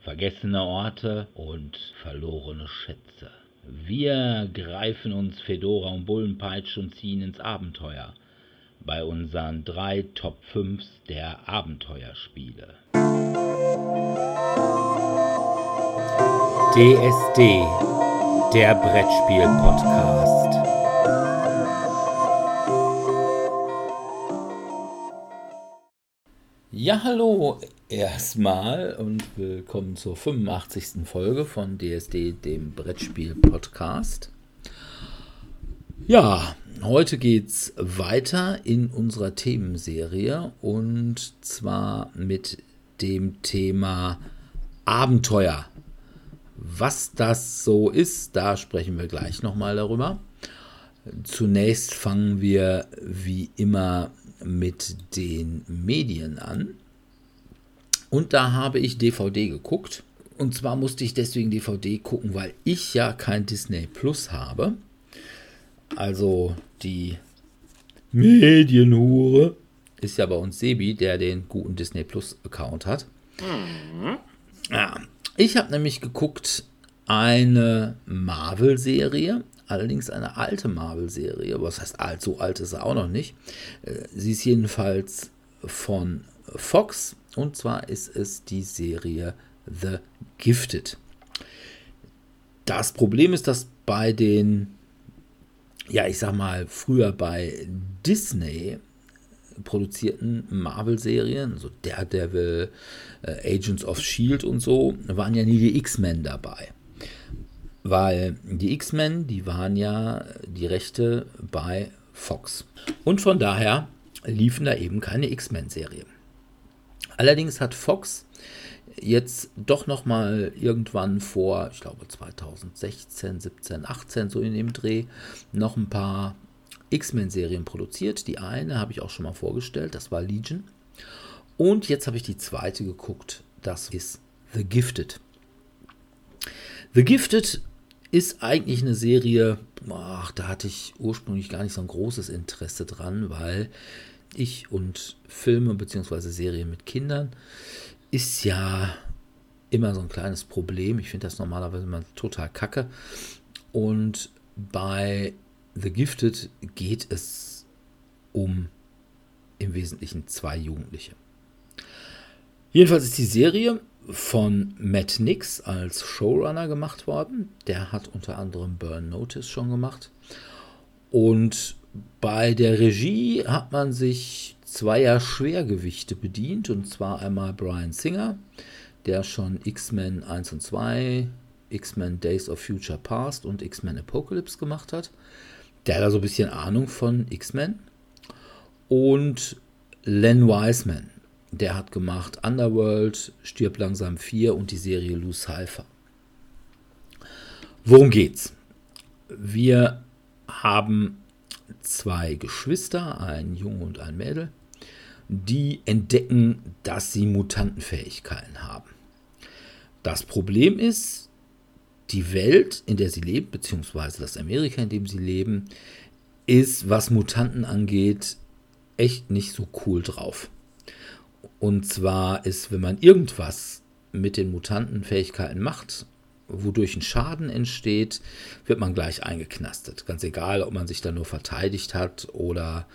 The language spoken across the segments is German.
Vergessene Orte und verlorene Schätze. Wir greifen uns Fedora und Bullenpeitsch und ziehen ins Abenteuer bei unseren drei Top 5 der Abenteuerspiele. DSD, der Brettspiel-Podcast. Ja, hallo erstmal und willkommen zur 85. Folge von DSD, dem Brettspiel-Podcast. Ja, heute geht's weiter in unserer Themenserie und zwar mit dem Thema Abenteuer. Was das so ist, da sprechen wir gleich nochmal darüber. Zunächst fangen wir wie immer mit den Medien an. Und da habe ich DVD geguckt. Und zwar musste ich deswegen DVD gucken, weil ich ja kein Disney Plus habe. Also die Medienhure ist ja bei uns Sebi, der den guten Disney Plus Account hat. Mhm. Ja, ich habe nämlich geguckt eine Marvel-Serie, allerdings eine alte Marvel-Serie. Was heißt alt? So alt ist sie auch noch nicht. Äh, sie ist jedenfalls von Fox und zwar ist es die Serie The Gifted. Das Problem ist, dass bei den, ja, ich sag mal, früher bei Disney produzierten Marvel-Serien, so Daredevil, äh, Agents of Shield und so, waren ja nie die X-Men dabei. Weil die X-Men, die waren ja die Rechte bei Fox. Und von daher liefen da eben keine X-Men-Serien. Allerdings hat Fox jetzt doch noch mal irgendwann vor, ich glaube 2016, 17, 18 so in dem Dreh noch ein paar X-Men-Serien produziert. Die eine habe ich auch schon mal vorgestellt, das war Legion. Und jetzt habe ich die zweite geguckt, das ist The Gifted. The Gifted ist eigentlich eine Serie, ach, da hatte ich ursprünglich gar nicht so ein großes Interesse dran, weil ich und Filme bzw. Serien mit Kindern ist ja immer so ein kleines Problem. Ich finde das normalerweise immer total kacke. Und bei The Gifted geht es um im Wesentlichen zwei Jugendliche. Jedenfalls ist die Serie von Matt Nix als Showrunner gemacht worden. Der hat unter anderem Burn Notice schon gemacht. Und bei der Regie hat man sich zweier Schwergewichte bedient, und zwar einmal Brian Singer, der schon X-Men 1 und 2, X-Men Days of Future Past und X-Men Apocalypse gemacht hat. Der hat da so ein bisschen Ahnung von X-Men. Und Len Wiseman, der hat gemacht Underworld, Stirb langsam 4 und die Serie Loose Cypher. Worum geht's? Wir haben zwei Geschwister, ein Junge und ein Mädel, die entdecken, dass sie Mutantenfähigkeiten haben. Das Problem ist, die Welt, in der sie leben, beziehungsweise das Amerika, in dem sie leben, ist, was Mutanten angeht, echt nicht so cool drauf. Und zwar ist, wenn man irgendwas mit den Mutantenfähigkeiten macht, wodurch ein Schaden entsteht, wird man gleich eingeknastet. Ganz egal, ob man sich da nur verteidigt hat oder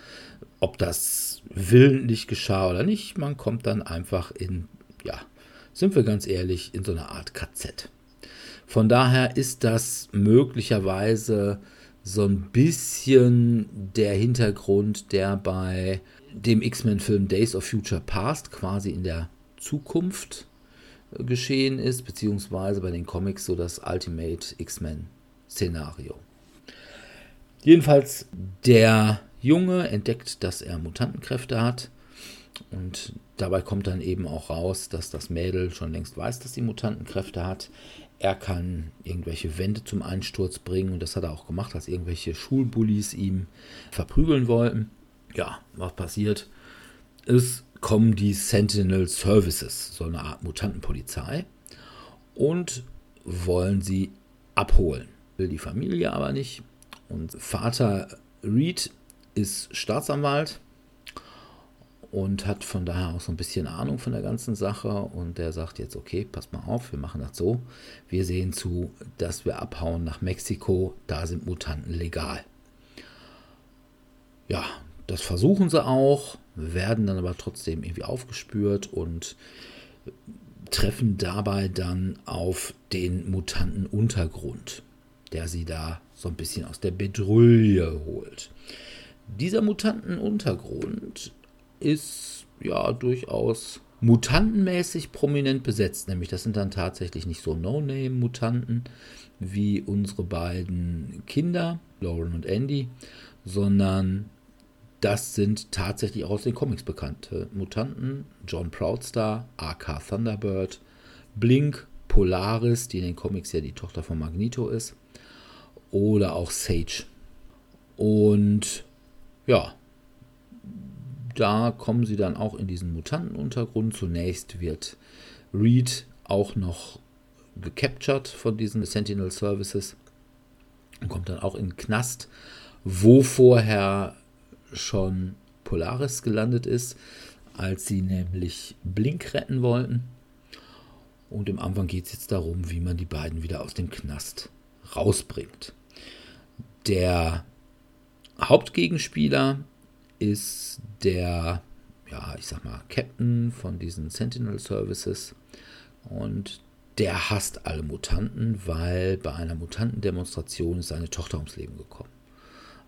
ob das willentlich geschah oder nicht. Man kommt dann einfach in, ja, sind wir ganz ehrlich, in so eine Art KZ. Von daher ist das möglicherweise so ein bisschen der Hintergrund, der bei dem X-Men-Film Days of Future Past quasi in der Zukunft geschehen ist, beziehungsweise bei den Comics so das Ultimate X-Men-Szenario. Jedenfalls, der Junge entdeckt, dass er Mutantenkräfte hat. Und dabei kommt dann eben auch raus, dass das Mädel schon längst weiß, dass sie Mutantenkräfte hat. Er kann irgendwelche Wände zum Einsturz bringen und das hat er auch gemacht, als irgendwelche Schulbullies ihm verprügeln wollten. Ja, was passiert? Es kommen die Sentinel Services, so eine Art Mutantenpolizei, und wollen sie abholen. Will die Familie aber nicht. Und Vater Reed ist Staatsanwalt und hat von daher auch so ein bisschen Ahnung von der ganzen Sache. Und der sagt jetzt, okay, pass mal auf, wir machen das so. Wir sehen zu, dass wir abhauen nach Mexiko. Da sind Mutanten legal. Ja, das versuchen sie auch, werden dann aber trotzdem irgendwie aufgespürt und treffen dabei dann auf den Mutantenuntergrund, der sie da so ein bisschen aus der Bedrulle holt. Dieser Mutantenuntergrund ist ja durchaus mutantenmäßig prominent besetzt, nämlich das sind dann tatsächlich nicht so No-Name-Mutanten wie unsere beiden Kinder, Lauren und Andy, sondern das sind tatsächlich aus den Comics bekannte Mutanten. John Proudstar, AK Thunderbird, Blink, Polaris, die in den Comics ja die Tochter von Magneto ist, oder auch Sage. Und ja, da kommen sie dann auch in diesen Mutantenuntergrund. Zunächst wird Reed auch noch gecaptured von diesen Sentinel Services und kommt dann auch in den Knast, wo vorher schon Polaris gelandet ist, als sie nämlich Blink retten wollten. Und im Anfang geht es jetzt darum, wie man die beiden wieder aus dem Knast rausbringt. Der Hauptgegenspieler ist der, ja, ich sag mal, Captain von diesen Sentinel Services. Und der hasst alle Mutanten, weil bei einer Mutantendemonstration ist seine Tochter ums Leben gekommen.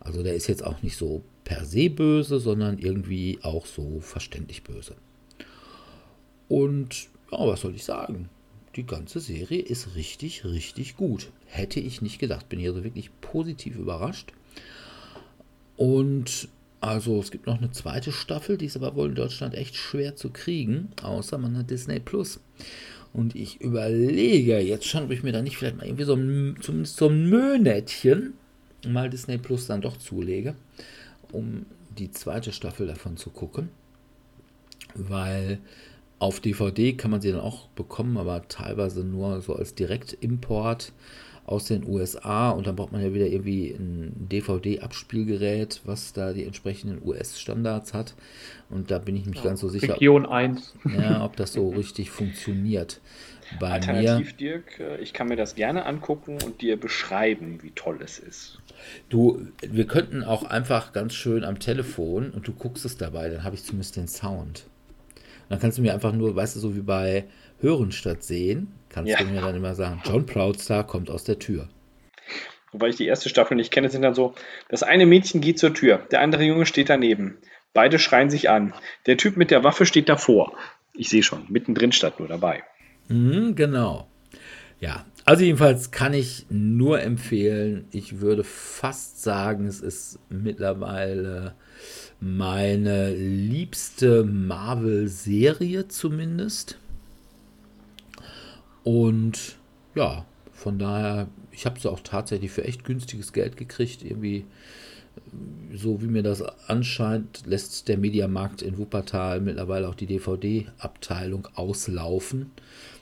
Also der ist jetzt auch nicht so per se böse, sondern irgendwie auch so verständlich böse. Und ja, was soll ich sagen? Die ganze Serie ist richtig, richtig gut. Hätte ich nicht gedacht. Bin hier so wirklich positiv überrascht. Und also es gibt noch eine zweite Staffel, die ist aber wohl in Deutschland echt schwer zu kriegen, außer man hat Disney Plus. Und ich überlege jetzt schon, ob ich mir da nicht vielleicht mal irgendwie so ein, zumindest so ein Mönätchen mal Disney Plus dann doch zulege, um die zweite Staffel davon zu gucken. Weil auf DVD kann man sie dann auch bekommen, aber teilweise nur so als Direktimport aus den USA und dann braucht man ja wieder irgendwie ein DVD-Abspielgerät, was da die entsprechenden US-Standards hat. Und da bin ich nicht ja, ganz so sicher. Region 1. Ja, ob das so richtig funktioniert. Bei Alternativ, mir, Dirk, äh, ich kann mir das gerne angucken und dir beschreiben, wie toll es ist. Du, wir könnten auch einfach ganz schön am Telefon und du guckst es dabei, dann habe ich zumindest den Sound. Und dann kannst du mir einfach nur, weißt du, so wie bei Hören statt Sehen, kannst ja. du mir dann immer sagen, John Proudstar kommt aus der Tür. Wobei ich die erste Staffel nicht kenne, sind dann so, das eine Mädchen geht zur Tür, der andere Junge steht daneben. Beide schreien sich an. Der Typ mit der Waffe steht davor. Ich sehe schon, mittendrin statt nur dabei. Mhm, genau. Ja, also jedenfalls kann ich nur empfehlen, ich würde fast sagen, es ist mittlerweile meine liebste Marvel-Serie zumindest. Und ja, von daher, ich habe sie auch tatsächlich für echt günstiges Geld gekriegt. Irgendwie, so wie mir das anscheint, lässt der Mediamarkt in Wuppertal mittlerweile auch die DVD-Abteilung auslaufen.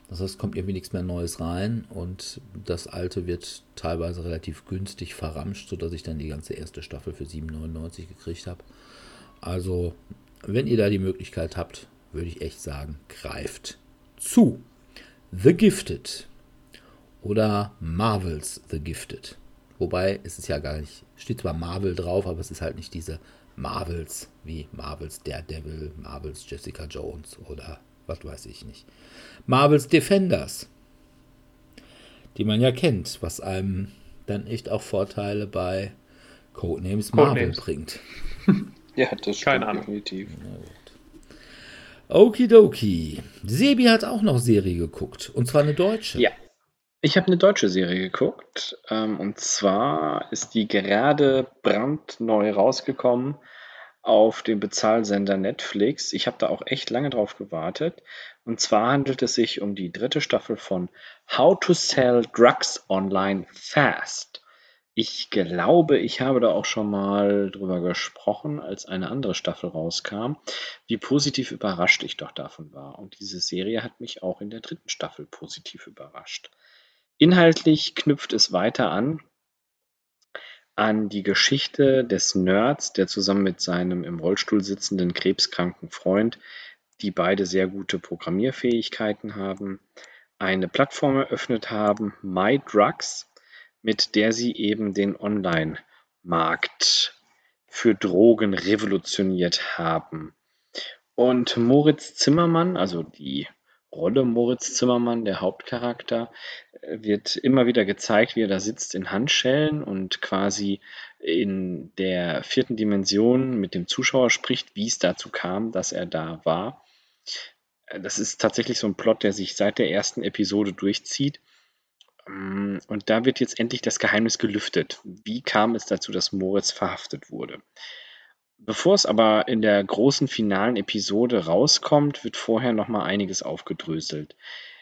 Das heißt, kommt irgendwie nichts mehr Neues rein und das alte wird teilweise relativ günstig verramscht, sodass ich dann die ganze erste Staffel für 7,99 gekriegt habe. Also, wenn ihr da die Möglichkeit habt, würde ich echt sagen, greift zu. The Gifted oder Marvels The Gifted. Wobei es ist ja gar nicht, steht zwar Marvel drauf, aber es ist halt nicht diese Marvels wie Marvels Daredevil, Marvels Jessica Jones oder was weiß ich nicht. Marvels Defenders, die man ja kennt, was einem dann echt auch Vorteile bei Codenames Marvel bringt. ja, das stimmt definitiv. Okidoki. Sebi hat auch noch Serie geguckt. Und zwar eine deutsche. Ja. Ich habe eine deutsche Serie geguckt. Ähm, und zwar ist die gerade brandneu rausgekommen auf dem Bezahlsender Netflix. Ich habe da auch echt lange drauf gewartet. Und zwar handelt es sich um die dritte Staffel von How to Sell Drugs Online Fast. Ich glaube, ich habe da auch schon mal drüber gesprochen, als eine andere Staffel rauskam, wie positiv überrascht ich doch davon war. Und diese Serie hat mich auch in der dritten Staffel positiv überrascht. Inhaltlich knüpft es weiter an an die Geschichte des Nerds, der zusammen mit seinem im Rollstuhl sitzenden krebskranken Freund, die beide sehr gute Programmierfähigkeiten haben, eine Plattform eröffnet haben, MyDrugs, mit der sie eben den Online-Markt für Drogen revolutioniert haben. Und Moritz Zimmermann, also die Rolle Moritz Zimmermann, der Hauptcharakter, äh, wird immer wieder gezeigt, wie er da sitzt in Handschellen und quasi in der vierten Dimension mit dem Zuschauer spricht, wie es dazu kam, dass er da war. Äh, das ist tatsächlich so ein Plot, der sich seit der ersten Episode durchzieht. Mm, und da wird jetzt endlich das Geheimnis gelüftet. Wie kam es dazu, dass Moritz verhaftet wurde? Bevor es aber in der großen finalen Episode rauskommt, wird vorher noch mal einiges aufgedröselt.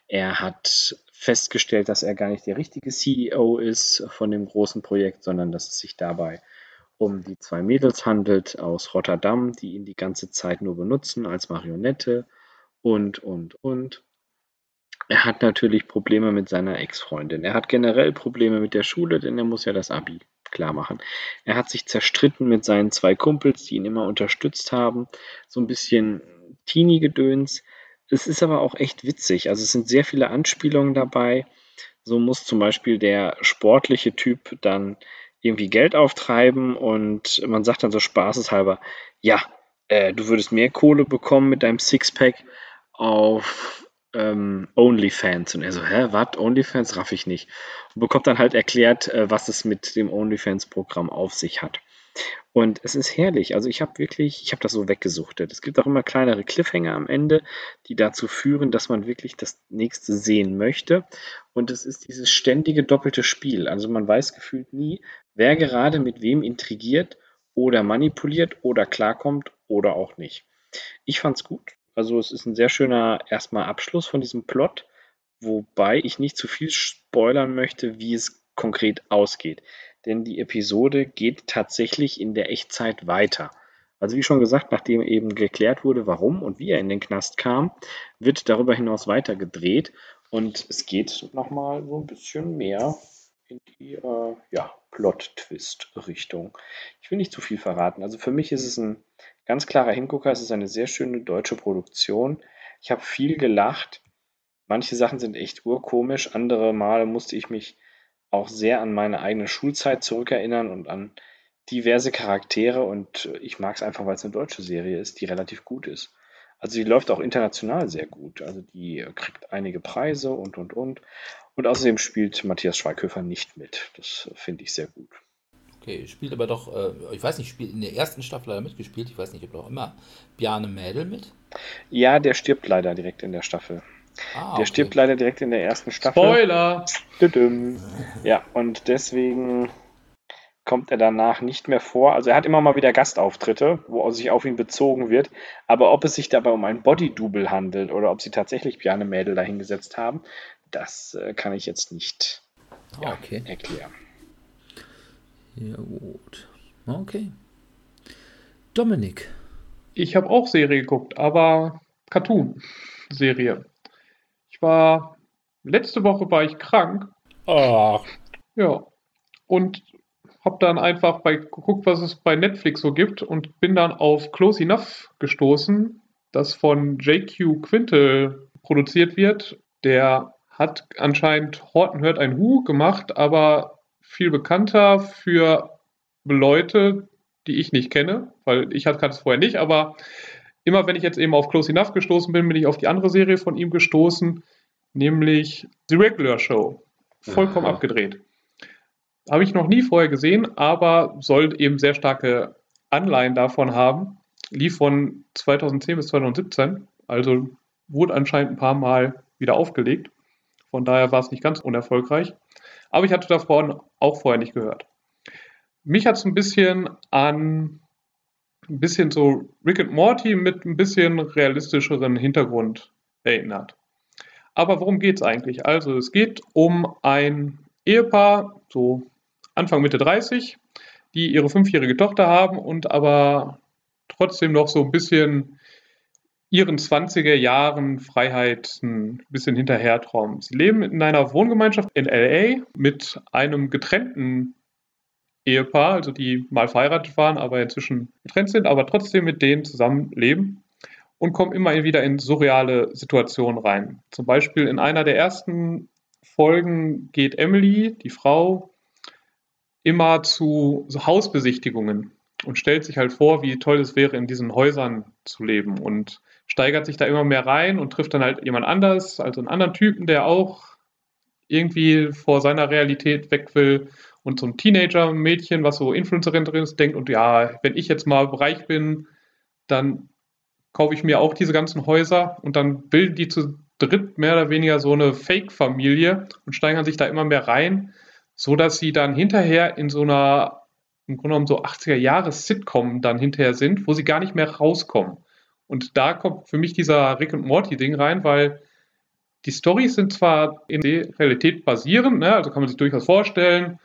Er hat festgestellt, dass er gar nicht der richtige CEO ist von dem großen Projekt, sondern dass es sich dabei um die zwei Mädels handelt aus Rotterdam, die ihn die ganze Zeit nur benutzen als Marionette und, und, und. Er hat natürlich Probleme mit seiner Ex-Freundin. Er hat generell Probleme mit der Schule, denn er muss ja das Abi klar machen. Er hat sich zerstritten mit seinen zwei Kumpels, die ihn immer unterstützt haben. So ein bisschen Teenie-Gedöns. Es ist aber auch echt witzig. Also es sind sehr viele Anspielungen dabei. So muss zum Beispiel der sportliche Typ dann irgendwie Geld auftreiben und man sagt dann so spaßeshalber, ja, äh, du würdest mehr Kohle bekommen mit deinem Sixpack auf ähm, OnlyFans. Und er so, hä, was? OnlyFans raff ich nicht. Und bekommt dann halt erklärt, äh, was es mit dem OnlyFans-Programm auf sich hat. Und es ist herrlich. Also ich habe wirklich, ich habe das so weggesuchtet. Es gibt auch immer kleinere Cliffhanger am Ende, die dazu führen, dass man wirklich das nächste sehen möchte. Und es ist dieses ständige doppelte Spiel. Also man weiß gefühlt nie, wer gerade mit wem intrigiert oder manipuliert oder klarkommt oder auch nicht. Ich fand's gut. Also es ist ein sehr schöner erstmal Abschluss von diesem Plot, wobei ich nicht zu viel spoilern möchte, wie es konkret ausgeht. Denn die Episode geht tatsächlich in der Echtzeit weiter. Also wie schon gesagt, nachdem eben geklärt wurde, warum und wie er in den Knast kam, wird darüber hinaus weiter gedreht und es geht nochmal so ein bisschen mehr in die äh, ja, Plot-Twist-Richtung. Ich will nicht zu viel verraten. Also für mich ist es ein Ganz klarer Hingucker, es ist eine sehr schöne deutsche Produktion. Ich habe viel gelacht. Manche Sachen sind echt urkomisch, andere Male musste ich mich auch sehr an meine eigene Schulzeit zurückerinnern und an diverse Charaktere und ich mag es einfach, weil es eine deutsche Serie ist, die relativ gut ist. Also die läuft auch international sehr gut. Also die kriegt einige Preise und und und. Und außerdem spielt Matthias Schweighöfer nicht mit. Das finde ich sehr gut. Okay, spielt aber doch, äh, ich weiß nicht, spielt in der ersten Staffel leider mitgespielt, ich weiß nicht, ob auch immer Bjarne Mädel mit? Ja, der stirbt leider direkt in der Staffel. Ah, der okay. stirbt leider direkt in der ersten Staffel. Spoiler! Ja, und deswegen kommt er danach nicht mehr vor. Also er hat immer mal wieder Gastauftritte, wo sich auf ihn bezogen wird. Aber ob es sich dabei um ein Body-Double handelt oder ob sie tatsächlich Bjarne Mädel dahingesetzt haben, das äh, kann ich jetzt nicht ah, ja, okay. erklären. Ja, gut. Okay. Dominik. Ich habe auch Serie geguckt, aber Cartoon-Serie. Ich war, letzte Woche war ich krank. Ach. Ja. Und habe dann einfach bei geguckt, was es bei Netflix so gibt und bin dann auf Close Enough gestoßen, das von JQ Quintel produziert wird. Der hat anscheinend Horton hört ein Hu gemacht, aber viel bekannter für Leute, die ich nicht kenne, weil ich kannte es vorher nicht, aber immer wenn ich jetzt eben auf Close Enough gestoßen bin, bin ich auf die andere Serie von ihm gestoßen, nämlich The Regular Show. Vollkommen Aha. abgedreht. Habe ich noch nie vorher gesehen, aber soll eben sehr starke Anleihen davon haben. Lief von 2010 bis 2017, also wurde anscheinend ein paar Mal wieder aufgelegt. Von daher war es nicht ganz unerfolgreich. Aber ich hatte davon auch vorher nicht gehört. Mich hat es ein bisschen an ein bisschen so Rick and Morty mit ein bisschen realistischeren Hintergrund erinnert. Aber worum geht es eigentlich? Also es geht um ein Ehepaar, so Anfang Mitte 30, die ihre fünfjährige Tochter haben und aber trotzdem noch so ein bisschen ihren 20er Jahren Freiheit ein bisschen hinterhertraumen. Sie leben in einer Wohngemeinschaft in LA mit einem getrennten Ehepaar, also die mal verheiratet waren, aber inzwischen getrennt sind, aber trotzdem mit denen zusammen leben und kommen immer wieder in surreale Situationen rein. Zum Beispiel in einer der ersten Folgen geht Emily, die Frau, immer zu so Hausbesichtigungen und stellt sich halt vor, wie toll es wäre, in diesen Häusern zu leben und steigert sich da immer mehr rein und trifft dann halt jemand anders, also einen anderen Typen, der auch irgendwie vor seiner Realität weg will und so ein Teenager-Mädchen, was so Influencerin drin ist, denkt und ja, wenn ich jetzt mal reich bin, dann kaufe ich mir auch diese ganzen Häuser und dann bilden die zu dritt mehr oder weniger so eine Fake-Familie und steigern sich da immer mehr rein, so dass sie dann hinterher in so einer im Grunde genommen so 80er-Jahres-Sitcom dann hinterher sind, wo sie gar nicht mehr rauskommen. Und da kommt für mich dieser Rick und Morty-Ding rein, weil die Storys sind zwar in der Realität basierend, ne? also kann man sich durchaus vorstellen,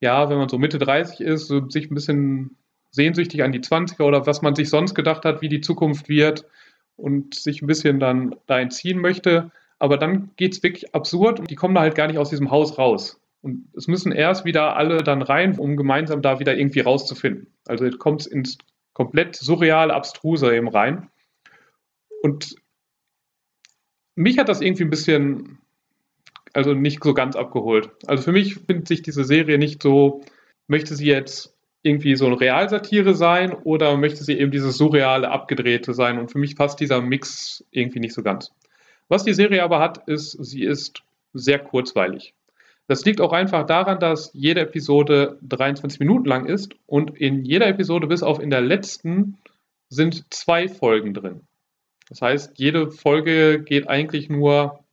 ja, wenn man so Mitte 30 ist, so sich ein bisschen sehnsüchtig an die 20er oder was man sich sonst gedacht hat, wie die Zukunft wird und sich ein bisschen dann da entziehen möchte. Aber dann geht es wirklich absurd und die kommen da halt gar nicht aus diesem Haus raus. Und es müssen erst wieder alle dann rein, um gemeinsam da wieder irgendwie rauszufinden. Also kommt es ins komplett surreale, abstruse eben rein. Und mich hat das irgendwie ein bisschen, also nicht so ganz abgeholt. Also für mich findet sich diese Serie nicht so, möchte sie jetzt irgendwie so eine Realsatire sein oder möchte sie eben dieses surreale, abgedrehte sein? Und für mich passt dieser Mix irgendwie nicht so ganz. Was die Serie aber hat, ist, sie ist sehr kurzweilig. Das liegt auch einfach daran, dass jede Episode 23 Minuten lang ist und in jeder Episode bis auf in der letzten sind zwei Folgen drin. Das heißt, jede Folge geht eigentlich nur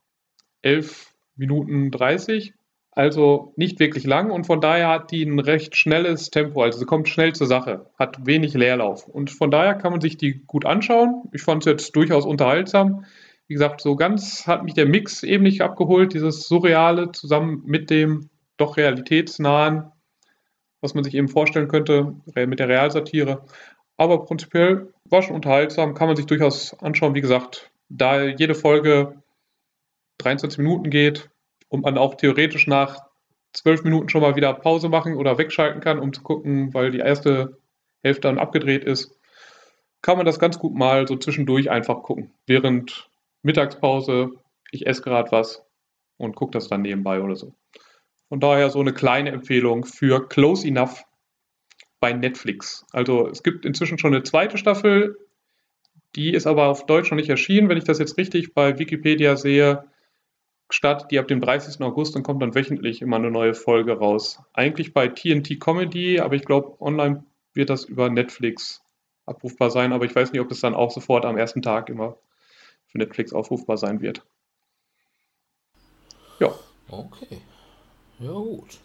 11 Minuten 30, also nicht wirklich lang. Und von daher hat die ein recht schnelles Tempo, also sie kommt schnell zur Sache, hat wenig Leerlauf. Und von daher kann man sich die gut anschauen. Ich fand es jetzt durchaus unterhaltsam. Wie gesagt, so ganz hat mich der Mix eben nicht abgeholt, dieses Surreale zusammen mit dem doch realitätsnahen, was man sich eben vorstellen könnte, mit der Realsatire. Aber prinzipiell war schon unterhaltsam, kann man sich durchaus anschauen. Wie gesagt, da jede Folge 23 Minuten geht und man auch theoretisch nach 12 Minuten schon mal wieder Pause machen oder wegschalten kann, um zu gucken, weil die erste Hälfte dann abgedreht ist, kann man das ganz gut mal so zwischendurch einfach gucken, während Mittagspause, ich esse gerade was und gucke das dann nebenbei oder so. Von daher so eine kleine Empfehlung für Close Enough bei Netflix. Also es gibt inzwischen schon eine zweite Staffel, die ist aber auf Deutsch noch nicht erschienen. Wenn ich das jetzt richtig bei Wikipedia sehe, startet die ab dem 30. August und kommt dann wöchentlich immer eine neue Folge raus. Eigentlich bei TNT Comedy, aber ich glaube, online wird das über Netflix abrufbar sein, aber ich weiß nicht, ob es dann auch sofort am ersten Tag immer für Netflix aufrufbar sein wird. Ja. Okay. Ja, gut.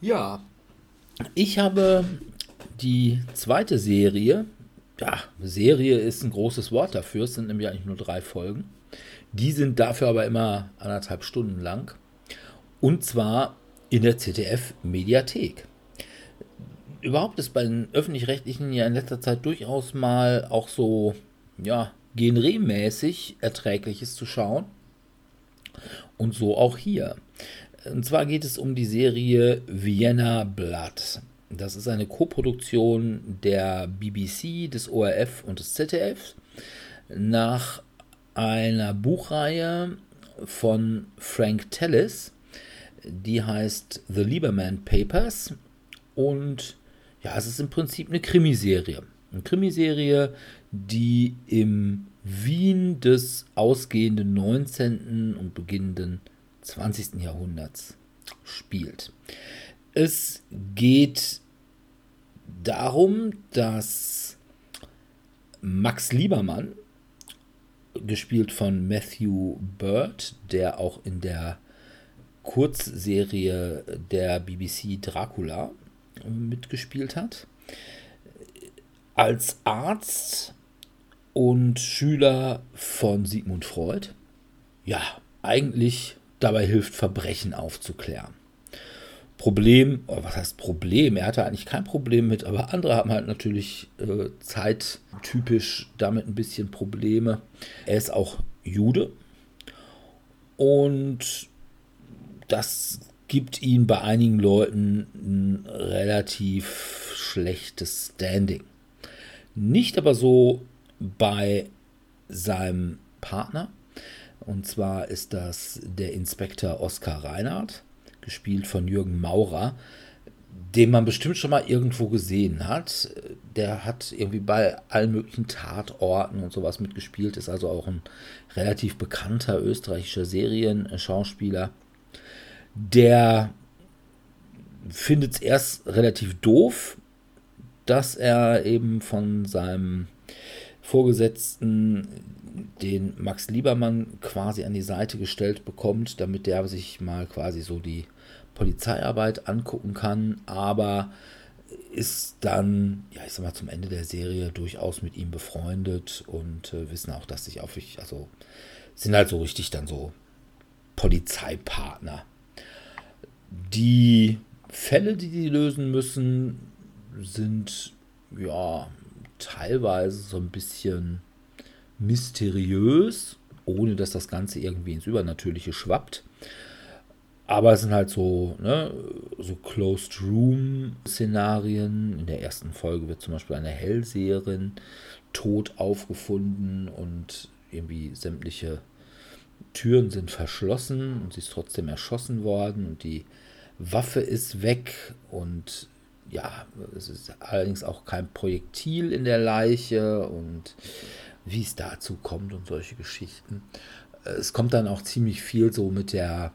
Ja, ich habe die zweite Serie, ja, Serie ist ein großes Wort dafür, es sind nämlich eigentlich nur drei Folgen. Die sind dafür aber immer anderthalb Stunden lang. Und zwar in der ZDF-Mediathek. Überhaupt ist bei den öffentlich-rechtlichen ja in letzter Zeit durchaus mal auch so, ja, genremäßig erträgliches zu schauen. Und so auch hier. Und zwar geht es um die Serie Vienna Blood. Das ist eine Koproduktion der BBC, des ORF und des ZDF nach einer Buchreihe von Frank Tellis, die heißt The Lieberman Papers und ja, es ist im Prinzip eine Krimiserie. Eine Krimiserie, die im Wien des ausgehenden 19. und beginnenden 20. Jahrhunderts spielt. Es geht darum, dass Max Liebermann, gespielt von Matthew Bird, der auch in der Kurzserie der BBC Dracula mitgespielt hat, als Arzt und Schüler von Sigmund Freud, ja, eigentlich dabei hilft, Verbrechen aufzuklären. Problem, was heißt Problem? Er hatte eigentlich kein Problem mit, aber andere haben halt natürlich äh, zeittypisch damit ein bisschen Probleme. Er ist auch Jude und das gibt ihn bei einigen Leuten ein relativ schlechtes Standing. Nicht aber so bei seinem Partner. Und zwar ist das der Inspektor Oskar Reinhardt, gespielt von Jürgen Maurer, den man bestimmt schon mal irgendwo gesehen hat. Der hat irgendwie bei allen möglichen Tatorten und sowas mitgespielt, ist also auch ein relativ bekannter österreichischer Serienschauspieler. Der findet es erst relativ doof, dass er eben von seinem Vorgesetzten den Max Liebermann quasi an die Seite gestellt bekommt, damit der sich mal quasi so die Polizeiarbeit angucken kann, aber ist dann, ja, ich sag mal, zum Ende der Serie durchaus mit ihm befreundet und äh, wissen auch, dass sich auf ich, also sind halt so richtig dann so Polizeipartner. Die Fälle, die die lösen müssen, sind ja teilweise so ein bisschen mysteriös, ohne dass das Ganze irgendwie ins Übernatürliche schwappt. Aber es sind halt so, ne, so Closed Room-Szenarien. In der ersten Folge wird zum Beispiel eine Hellseherin tot aufgefunden und irgendwie sämtliche Türen sind verschlossen und sie ist trotzdem erschossen worden und die Waffe ist weg und ja, es ist allerdings auch kein Projektil in der Leiche und wie es dazu kommt und solche Geschichten. Es kommt dann auch ziemlich viel so mit der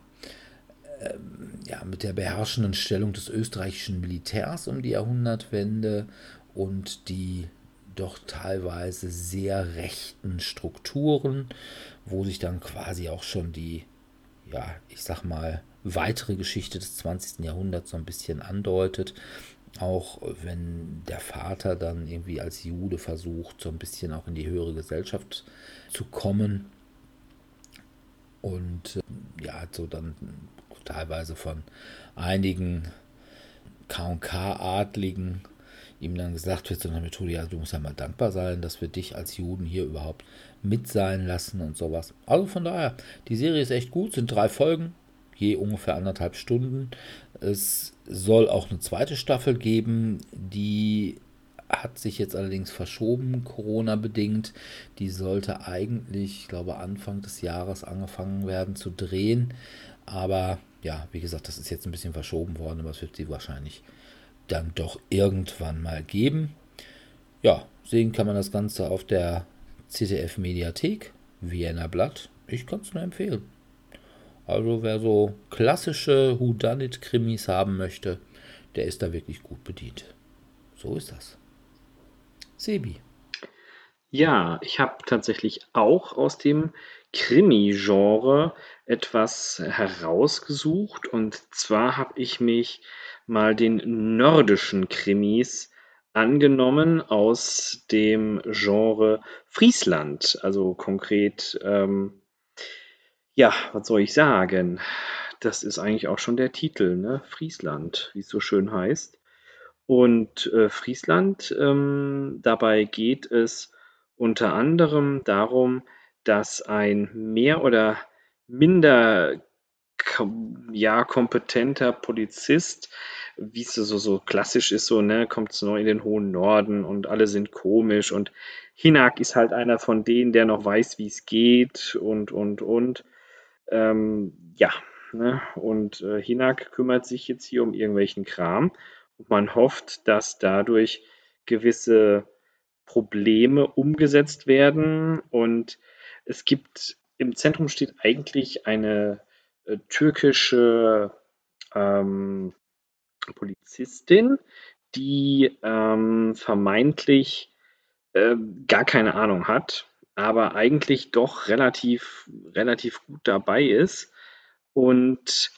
ähm, ja, mit der beherrschenden Stellung des österreichischen Militärs um die Jahrhundertwende und die doch teilweise sehr rechten Strukturen, wo sich dann quasi auch schon die, ja, ich sag mal, weitere Geschichte des 20. Jahrhunderts so ein bisschen andeutet. Auch wenn der Vater dann irgendwie als Jude versucht, so ein bisschen auch in die höhere Gesellschaft zu kommen. Und äh, ja, so dann teilweise von einigen KK-Adligen ihm dann gesagt wird, so eine Methode, ja, du musst ja mal dankbar sein, dass wir dich als Juden hier überhaupt mit sein lassen und sowas. Also von daher, die Serie ist echt gut, sind drei Folgen, je ungefähr anderthalb Stunden. Es soll auch eine zweite Staffel geben, die hat sich jetzt allerdings verschoben, Corona-bedingt. Die sollte eigentlich, ich glaube, Anfang des Jahres angefangen werden zu drehen. Aber ja, wie gesagt, das ist jetzt ein bisschen verschoben worden, aber es wird sie wahrscheinlich dann doch irgendwann mal geben. Ja, sehen kann man das Ganze auf der CTF Mediathek, Vienna Blatt. Ich kann es nur empfehlen. Also wer so klassische Whodunit-Krimis haben möchte, der ist da wirklich gut bedient. So ist das. Sebi. Ja, ich habe tatsächlich auch aus dem Krimi-Genre etwas herausgesucht. Und zwar habe ich mich mal den nordischen Krimis angenommen aus dem Genre Friesland. Also konkret, ähm, ja, was soll ich sagen? Das ist eigentlich auch schon der Titel, ne? Friesland, wie es so schön heißt. Und äh, Friesland, ähm, dabei geht es unter anderem darum, dass ein mehr oder minder ja, kompetenter Polizist, wie es so, so klassisch ist, so, ne, kommt es neu in den hohen Norden und alle sind komisch und Hinak ist halt einer von denen, der noch weiß, wie es geht und, und, und. Ähm, ja, ne, und äh, Hinak kümmert sich jetzt hier um irgendwelchen Kram und man hofft, dass dadurch gewisse Probleme umgesetzt werden. Und es gibt im Zentrum steht eigentlich eine äh, türkische ähm, Polizistin, die ähm, vermeintlich äh, gar keine Ahnung hat, aber eigentlich doch relativ, relativ gut dabei ist. Und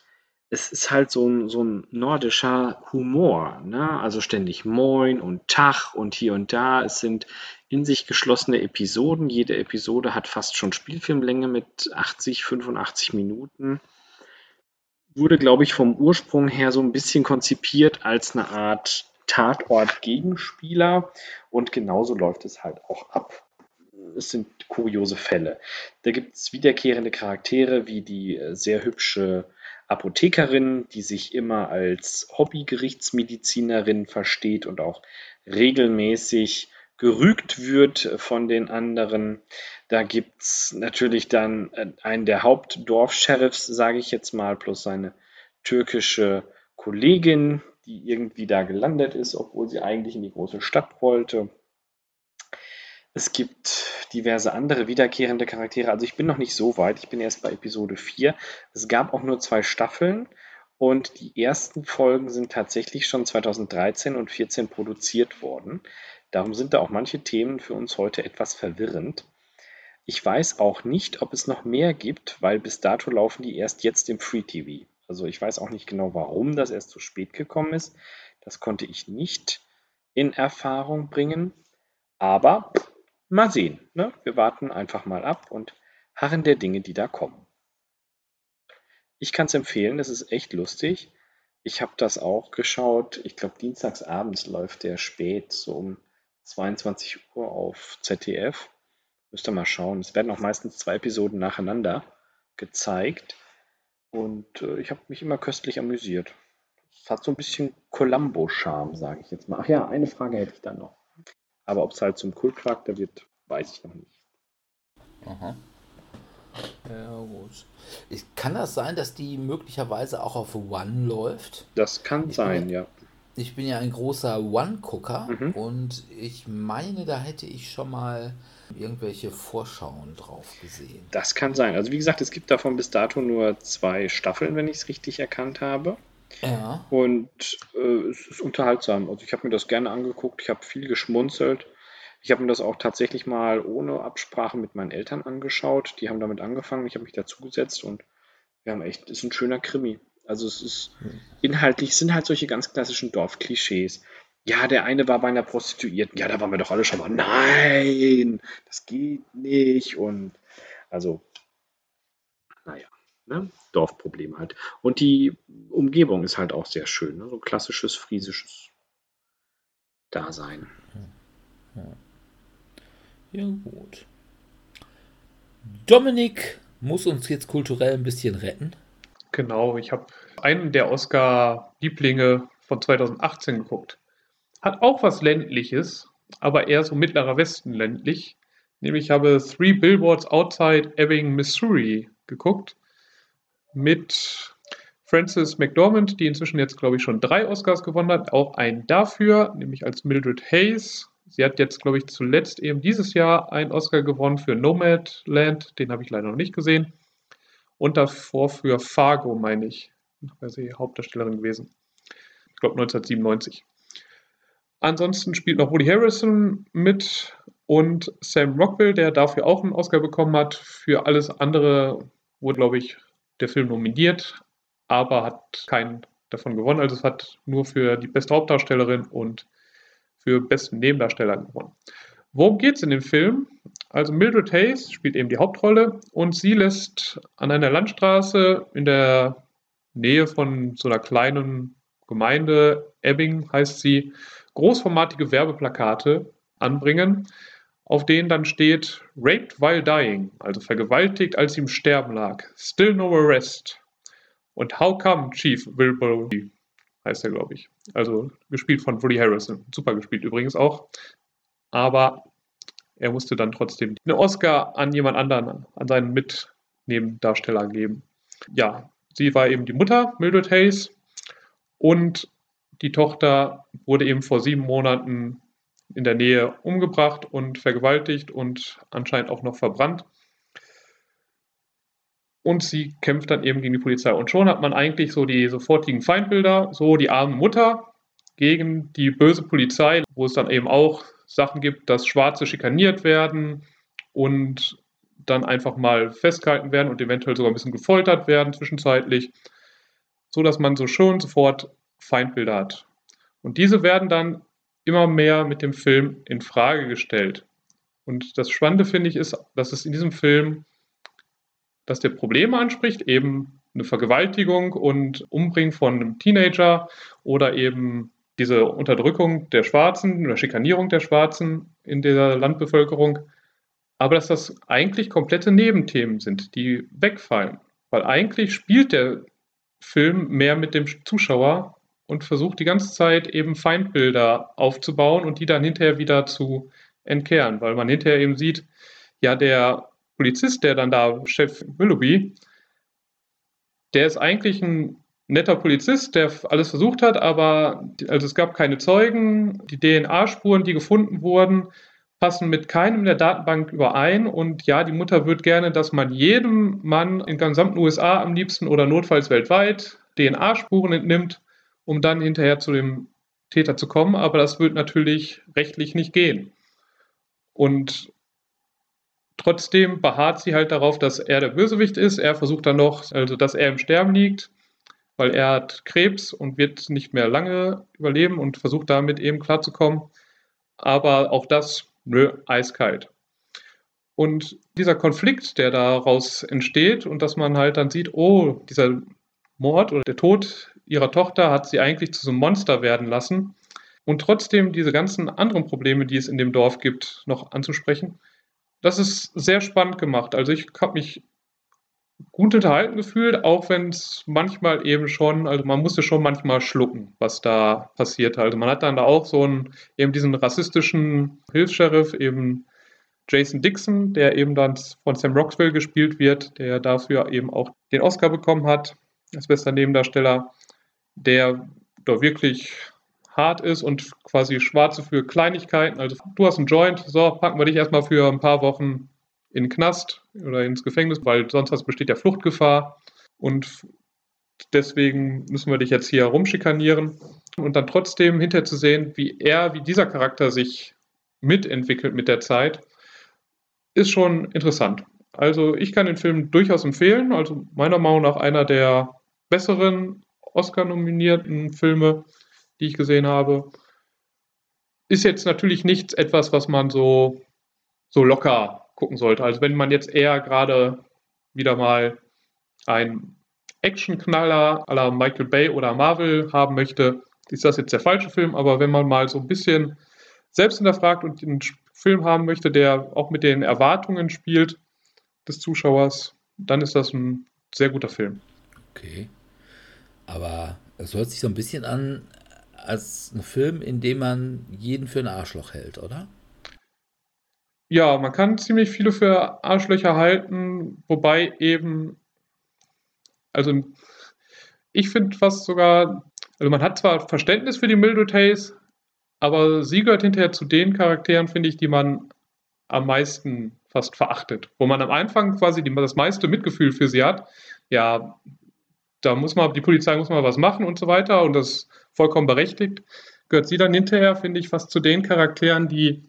es ist halt so ein, so ein nordischer Humor. Ne? Also ständig Moin und Tag und hier und da. Es sind in sich geschlossene Episoden. Jede Episode hat fast schon Spielfilmlänge mit 80, 85 Minuten. Wurde, glaube ich, vom Ursprung her so ein bisschen konzipiert als eine Art Tatort-Gegenspieler. Und genauso läuft es halt auch ab. Es sind kuriose Fälle. Da gibt es wiederkehrende Charaktere wie die äh, sehr hübsche Apothekerin, die sich immer als Hobbygerichtsmedizinerin versteht und auch regelmäßig gerügt wird von den anderen. Da gibt es natürlich dann äh, einen der Hauptdorfsheriffs, sage ich jetzt mal, plus seine türkische Kollegin, die irgendwie da gelandet ist, obwohl sie eigentlich in die große Stadt wollte. Es gibt diverse andere wiederkehrende Charaktere. Also ich bin noch nicht so weit. Ich bin erst bei Episode 4. Es gab auch nur zwei Staffeln und die ersten Folgen sind tatsächlich schon 2013 und 2014 produziert worden. Darum sind da auch manche Themen für uns heute etwas verwirrend. Ich weiß auch nicht, ob es noch mehr gibt, weil bis dato laufen die erst jetzt im Free TV. Also ich weiß auch nicht genau, warum das erst zu spät gekommen ist. Das konnte ich nicht in Erfahrung bringen. Aber mal sehen. Ne? Wir warten einfach mal ab und harren der Dinge, die da kommen. Ich kann es empfehlen, es ist echt lustig. Ich habe das auch geschaut. Ich glaube, dienstags abends läuft der spät, so um 22 Uhr auf ZDF. Müsst ihr mal schauen. Es werden auch meistens zwei Episoden nacheinander gezeigt. Und äh, ich habe mich immer köstlich amüsiert. Es hat so ein bisschen Columbo-Charme, sage ich jetzt mal. Ach ja, eine Frage hätte ich da noch. Aber ob es halt zum Kultcharakter wird, weiß ich noch nicht. Aha. Ja, gut. Ich, kann das sein, dass die möglicherweise auch auf One läuft? Das kann ich sein, ja. Ich bin ja ein großer One-Gucker mhm. und ich meine, da hätte ich schon mal irgendwelche Vorschauen drauf gesehen. Das kann sein. Also wie gesagt, es gibt davon bis dato nur zwei Staffeln, wenn ich es richtig erkannt habe. Ja. Und äh, es ist unterhaltsam. Also ich habe mir das gerne angeguckt, ich habe viel geschmunzelt. Ich habe mir das auch tatsächlich mal ohne Absprache mit meinen Eltern angeschaut. Die haben damit angefangen, ich habe mich dazugesetzt und wir haben echt, es ist ein schöner Krimi. Also es ist inhaltlich sind halt solche ganz klassischen Dorfklischees. Ja, der eine war bei einer Prostituierten. Ja, da waren wir doch alle schon mal. Nein, das geht nicht. Und also, naja, ne? Dorfproblem halt. Und die Umgebung ist halt auch sehr schön. Ne? So klassisches friesisches Dasein. Ja, gut. Dominik muss uns jetzt kulturell ein bisschen retten. Genau, ich habe einen der Oscar-Lieblinge von 2018 geguckt. Hat auch was ländliches, aber eher so mittlerer Westen ländlich. Nämlich ich habe Three Billboards Outside Ebbing, Missouri geguckt mit Frances McDormand, die inzwischen jetzt, glaube ich, schon drei Oscars gewonnen hat. Auch einen dafür, nämlich als Mildred Hayes. Sie hat jetzt, glaube ich, zuletzt eben dieses Jahr einen Oscar gewonnen für Nomadland. Den habe ich leider noch nicht gesehen. Und davor für Fargo, meine ich. Wäre sie Hauptdarstellerin gewesen. Ich glaube 1997. Ansonsten spielt noch Woody Harrison mit und Sam Rockwell, der dafür auch einen Oscar bekommen hat. Für alles andere wurde, glaube ich, der Film nominiert, aber hat keinen davon gewonnen. Also es hat nur für die beste Hauptdarstellerin und für besten Nebendarsteller gewonnen. Worum geht es in dem Film? Also Mildred Hayes spielt eben die Hauptrolle und sie lässt an einer Landstraße in der Nähe von so einer kleinen Gemeinde, Ebbing heißt sie, großformatige Werbeplakate anbringen, auf denen dann steht Raped while dying, also vergewaltigt, als sie im Sterben lag. Still no arrest. Und How come Chief Wilbur heißt er, glaube ich. Also gespielt von Woody Harrison. Super gespielt übrigens auch. Aber er musste dann trotzdem einen Oscar an jemand anderen, an seinen Mitnebendarsteller geben. Ja, sie war eben die Mutter, Mildred Hayes, und die Tochter wurde eben vor sieben Monaten in der Nähe umgebracht und vergewaltigt und anscheinend auch noch verbrannt. Und sie kämpft dann eben gegen die Polizei. Und schon hat man eigentlich so die sofortigen Feindbilder, so die arme Mutter gegen die böse Polizei, wo es dann eben auch Sachen gibt, dass Schwarze schikaniert werden und dann einfach mal festgehalten werden und eventuell sogar ein bisschen gefoltert werden zwischenzeitlich, so dass man so schon sofort Feindbilder hat. Und diese werden dann immer mehr mit dem Film in Frage gestellt. Und das Spannende finde ich ist, dass es in diesem Film, dass der Probleme anspricht, eben eine Vergewaltigung und Umbringen von einem Teenager oder eben diese Unterdrückung der Schwarzen oder Schikanierung der Schwarzen in der Landbevölkerung, aber dass das eigentlich komplette Nebenthemen sind, die wegfallen. Weil eigentlich spielt der Film mehr mit dem Zuschauer und versucht die ganze Zeit eben Feindbilder aufzubauen und die dann hinterher wieder zu entkehren, weil man hinterher eben sieht, ja, der Polizist, der dann da, Chef Willoughby, der ist eigentlich ein netter Polizist, der alles versucht hat, aber also es gab keine Zeugen, die DNA-Spuren, die gefunden wurden, passen mit keinem der Datenbank überein. Und ja, die Mutter wird gerne, dass man jedem Mann in gesamten USA am liebsten oder notfalls weltweit DNA-Spuren entnimmt, um dann hinterher zu dem Täter zu kommen. Aber das wird natürlich rechtlich nicht gehen. Und trotzdem beharrt sie halt darauf, dass er der Bösewicht ist. Er versucht dann noch, also dass er im Sterben liegt, weil er hat Krebs und wird nicht mehr lange überleben und versucht damit eben klarzukommen. Aber auch das nö, eiskalt. Und dieser Konflikt, der daraus entsteht und dass man halt dann sieht, oh, dieser Mord oder der Tod ihrer Tochter hat sie eigentlich zu so einem Monster werden lassen. Und trotzdem diese ganzen anderen Probleme, die es in dem Dorf gibt, noch anzusprechen. Das ist sehr spannend gemacht. Also ich habe mich gut unterhalten gefühlt, auch wenn es manchmal eben schon, also man musste schon manchmal schlucken, was da passiert. Also man hat dann da auch so einen, eben diesen rassistischen Hilfs-Sheriff, eben Jason Dixon, der eben dann von Sam Rockwell gespielt wird, der dafür eben auch den Oscar bekommen hat, als bester Nebendarsteller, der da wirklich hart ist und quasi schwarze für Kleinigkeiten. Also du hast einen Joint, so packen wir dich erstmal für ein paar Wochen in den Knast oder ins Gefängnis, weil sonst besteht ja Fluchtgefahr. Und deswegen müssen wir dich jetzt hier rumschikanieren. Und dann trotzdem hinterher zu sehen, wie er, wie dieser Charakter sich mitentwickelt mit der Zeit, ist schon interessant. Also ich kann den Film durchaus empfehlen. Also meiner Meinung nach einer der besseren Oscar-nominierten Filme, die ich gesehen habe. Ist jetzt natürlich nichts etwas, was man so, so locker gucken sollte. Also wenn man jetzt eher gerade wieder mal ein Actionknaller la Michael Bay oder Marvel haben möchte, ist das jetzt der falsche Film. Aber wenn man mal so ein bisschen selbst hinterfragt und einen Film haben möchte, der auch mit den Erwartungen spielt des Zuschauers, dann ist das ein sehr guter Film. Okay. Aber es hört sich so ein bisschen an als ein Film, in dem man jeden für ein Arschloch hält, oder? Ja, man kann ziemlich viele für Arschlöcher halten, wobei eben, also ich finde fast sogar, also man hat zwar Verständnis für die Mildred Hayes, aber sie gehört hinterher zu den Charakteren, finde ich, die man am meisten fast verachtet. Wo man am Anfang quasi die, das meiste Mitgefühl für sie hat. Ja, da muss man, die Polizei muss mal was machen und so weiter und das ist vollkommen berechtigt. Gehört sie dann hinterher, finde ich, fast zu den Charakteren, die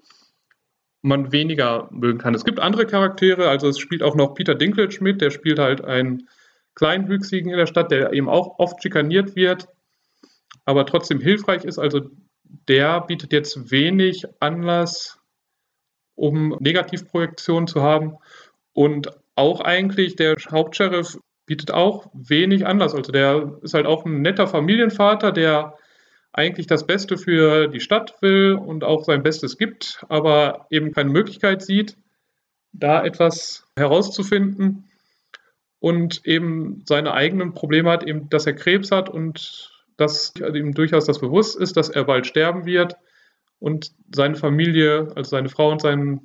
man weniger mögen kann. Es gibt andere Charaktere, also es spielt auch noch Peter Dinklage mit, der spielt halt einen Kleinwüchsigen in der Stadt, der eben auch oft schikaniert wird, aber trotzdem hilfreich ist. Also der bietet jetzt wenig Anlass, um Negativprojektionen zu haben. Und auch eigentlich der Hauptsheriff bietet auch wenig Anlass. Also der ist halt auch ein netter Familienvater, der eigentlich das Beste für die Stadt will und auch sein Bestes gibt, aber eben keine Möglichkeit sieht, da etwas herauszufinden und eben seine eigenen Probleme hat, eben, dass er Krebs hat und dass ihm durchaus das bewusst ist, dass er bald sterben wird und seine Familie, also seine Frau und sein,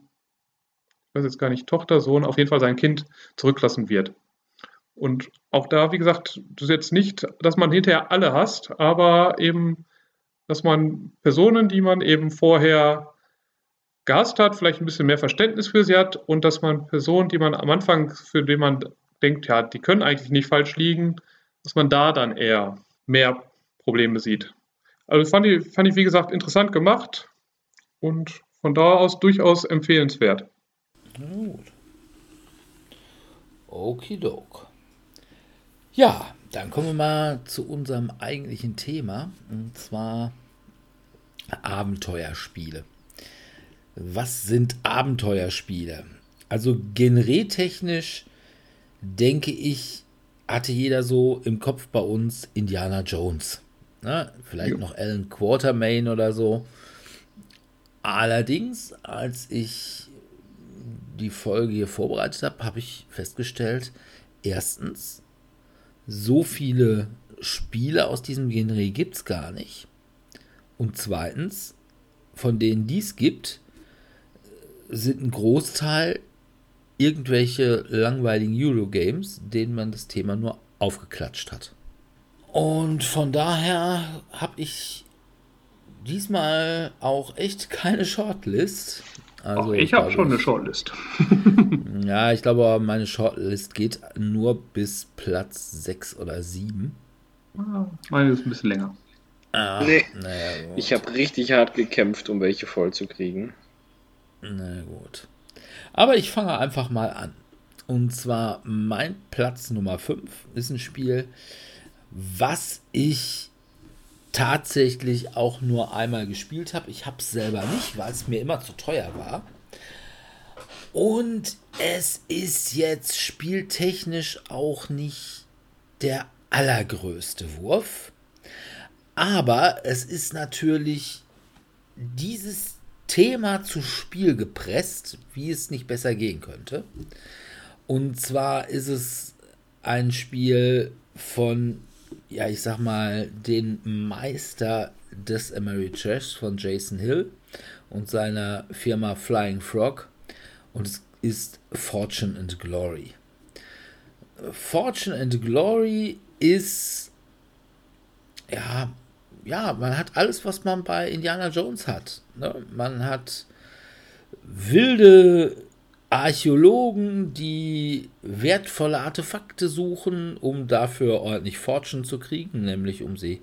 ich weiß jetzt gar nicht, Tochter, Sohn, auf jeden Fall sein Kind zurücklassen wird. Und auch da, wie gesagt, das ist jetzt nicht, dass man hinterher alle hasst, aber eben dass man Personen, die man eben vorher gehasst hat, vielleicht ein bisschen mehr Verständnis für sie hat und dass man Personen, die man am Anfang, für die man denkt, ja, die können eigentlich nicht falsch liegen, dass man da dann eher mehr Probleme sieht. Also fand ich, fand ich wie gesagt, interessant gemacht und von da aus durchaus empfehlenswert. Gut. Okidok. Ja, dann kommen wir mal zu unserem eigentlichen Thema, und zwar Abenteuerspiele. Was sind Abenteuerspiele? Also generetechnisch denke ich, hatte jeder so im Kopf bei uns Indiana Jones. Ne? Vielleicht ja. noch Alan Quartermain oder so. Allerdings, als ich die Folge hier vorbereitet habe, habe ich festgestellt, erstens, so viele Spiele aus diesem Genre gibt es gar nicht. Und zweitens, von denen dies gibt, sind ein Großteil irgendwelche langweiligen Eurogames, denen man das Thema nur aufgeklatscht hat. Und von daher habe ich diesmal auch echt keine Shortlist. Also, ich habe schon eine Shortlist. ja, ich glaube, meine Shortlist geht nur bis Platz 6 oder 7. Ah, meine ist ein bisschen länger. Ah, nee. Naja, ich habe richtig hart gekämpft, um welche voll zu kriegen. Na gut. Aber ich fange einfach mal an. Und zwar mein Platz Nummer 5 ist ein Spiel, was ich tatsächlich auch nur einmal gespielt habe. Ich habe es selber nicht, weil es mir immer zu teuer war. Und es ist jetzt spieltechnisch auch nicht der allergrößte Wurf. Aber es ist natürlich dieses Thema zu Spiel gepresst, wie es nicht besser gehen könnte. Und zwar ist es ein Spiel von ja, ich sag mal, den Meister des Ameritrash von Jason Hill und seiner Firma Flying Frog und es ist Fortune and Glory. Fortune and Glory ist ja, ja, man hat alles, was man bei Indiana Jones hat. Ne? Man hat wilde Archäologen, die wertvolle Artefakte suchen, um dafür ordentlich Fortune zu kriegen, nämlich um sie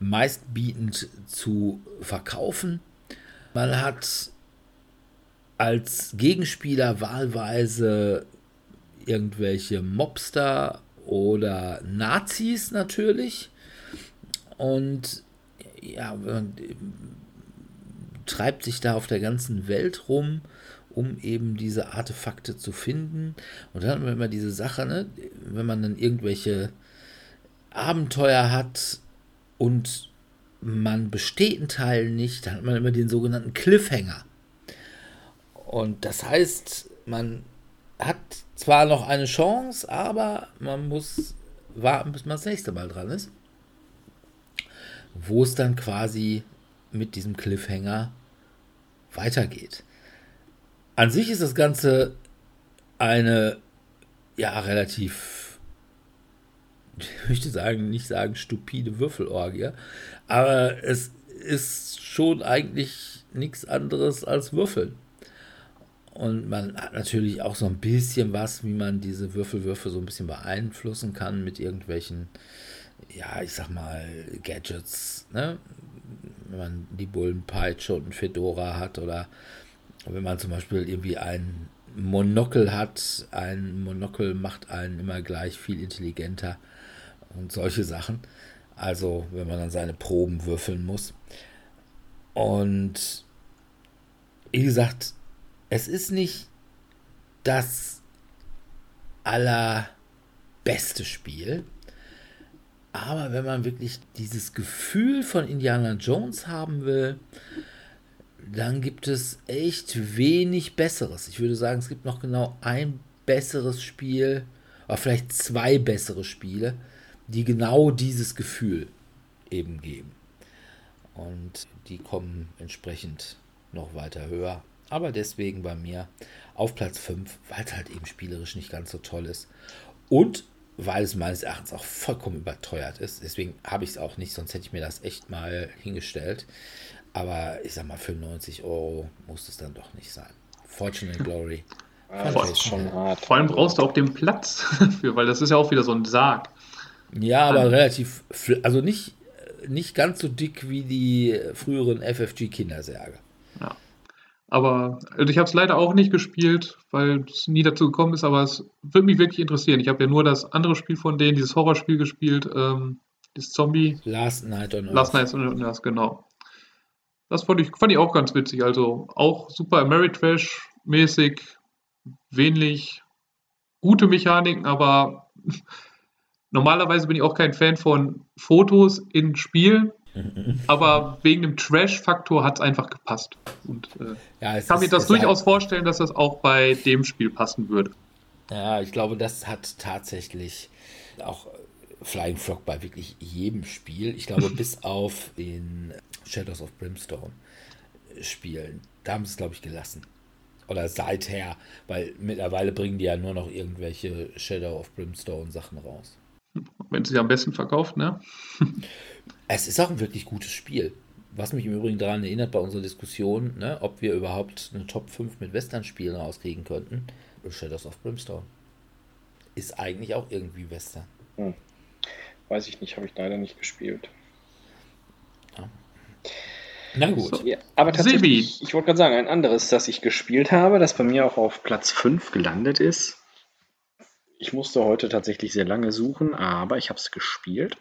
meistbietend zu verkaufen. Man hat als Gegenspieler wahlweise irgendwelche Mobster oder Nazis natürlich. Und ja, treibt sich da auf der ganzen Welt rum um eben diese Artefakte zu finden. Und dann haben wir immer diese Sache, ne? wenn man dann irgendwelche Abenteuer hat und man besteht einen Teil nicht, dann hat man immer den sogenannten Cliffhanger. Und das heißt, man hat zwar noch eine Chance, aber man muss warten, bis man das nächste Mal dran ist. Wo es dann quasi mit diesem Cliffhanger weitergeht. An sich ist das Ganze eine, ja, relativ, ich möchte sagen, nicht sagen stupide Würfelorgie, aber es ist schon eigentlich nichts anderes als Würfeln. Und man hat natürlich auch so ein bisschen was, wie man diese Würfelwürfe so ein bisschen beeinflussen kann mit irgendwelchen, ja, ich sag mal, Gadgets, ne? Wenn man die Bullenpeitsche und ein Fedora hat oder wenn man zum Beispiel irgendwie ein Monokel hat, ein Monokel macht einen immer gleich viel intelligenter und solche Sachen. Also, wenn man dann seine Proben würfeln muss. Und wie gesagt, es ist nicht das allerbeste Spiel. Aber wenn man wirklich dieses Gefühl von Indiana Jones haben will, dann gibt es echt wenig Besseres. Ich würde sagen, es gibt noch genau ein besseres Spiel, oder vielleicht zwei bessere Spiele, die genau dieses Gefühl eben geben. Und die kommen entsprechend noch weiter höher. Aber deswegen bei mir auf Platz 5, weil es halt eben spielerisch nicht ganz so toll ist. Und weil es meines Erachtens auch vollkommen überteuert ist. Deswegen habe ich es auch nicht, sonst hätte ich mir das echt mal hingestellt. Aber ich sag mal, 95 Euro muss es dann doch nicht sein. Fortune and Glory. Ja, schon hart. Vor allem brauchst du auch den Platz dafür, weil das ist ja auch wieder so ein Sarg. Ja, aber um, relativ, also nicht, nicht ganz so dick wie die früheren FFG-Kindersärge. Aber also ich habe es leider auch nicht gespielt, weil es nie dazu gekommen ist, aber es würde mich wirklich interessieren. Ich habe ja nur das andere Spiel von denen, dieses Horrorspiel gespielt, ähm, das Zombie. Last Night on Earth. Last Night on Earth, genau. Das fand ich, fand ich auch ganz witzig. Also auch super Ameritrash-mäßig, wenig gute Mechaniken, aber normalerweise bin ich auch kein Fan von Fotos in Spielen. Aber wegen dem Trash-Faktor hat es einfach gepasst. Und äh, ja, kann mir das durchaus halt vorstellen, dass das auch bei dem Spiel passen würde. Ja, ich glaube, das hat tatsächlich auch Flying Frog bei wirklich jedem Spiel. Ich glaube, bis auf den Shadows of Brimstone spielen. Da haben sie es, glaube ich, gelassen. Oder seither, weil mittlerweile bringen die ja nur noch irgendwelche Shadow of Brimstone Sachen raus. Wenn sie am besten verkauft, ne? es ist auch ein wirklich gutes Spiel. Was mich im Übrigen daran erinnert bei unserer Diskussion, ne, ob wir überhaupt eine Top 5 mit Western-Spielen rauskriegen könnten. Shadows of Brimstone. Ist eigentlich auch irgendwie Western. Hm. Weiß ich nicht, habe ich leider nicht gespielt. Ja. Na gut. So, ja, aber tatsächlich, Sebi. ich wollte gerade sagen, ein anderes, das ich gespielt habe, das bei mir auch auf Platz 5 gelandet ist. Ich musste heute tatsächlich sehr lange suchen, aber ich habe es gespielt.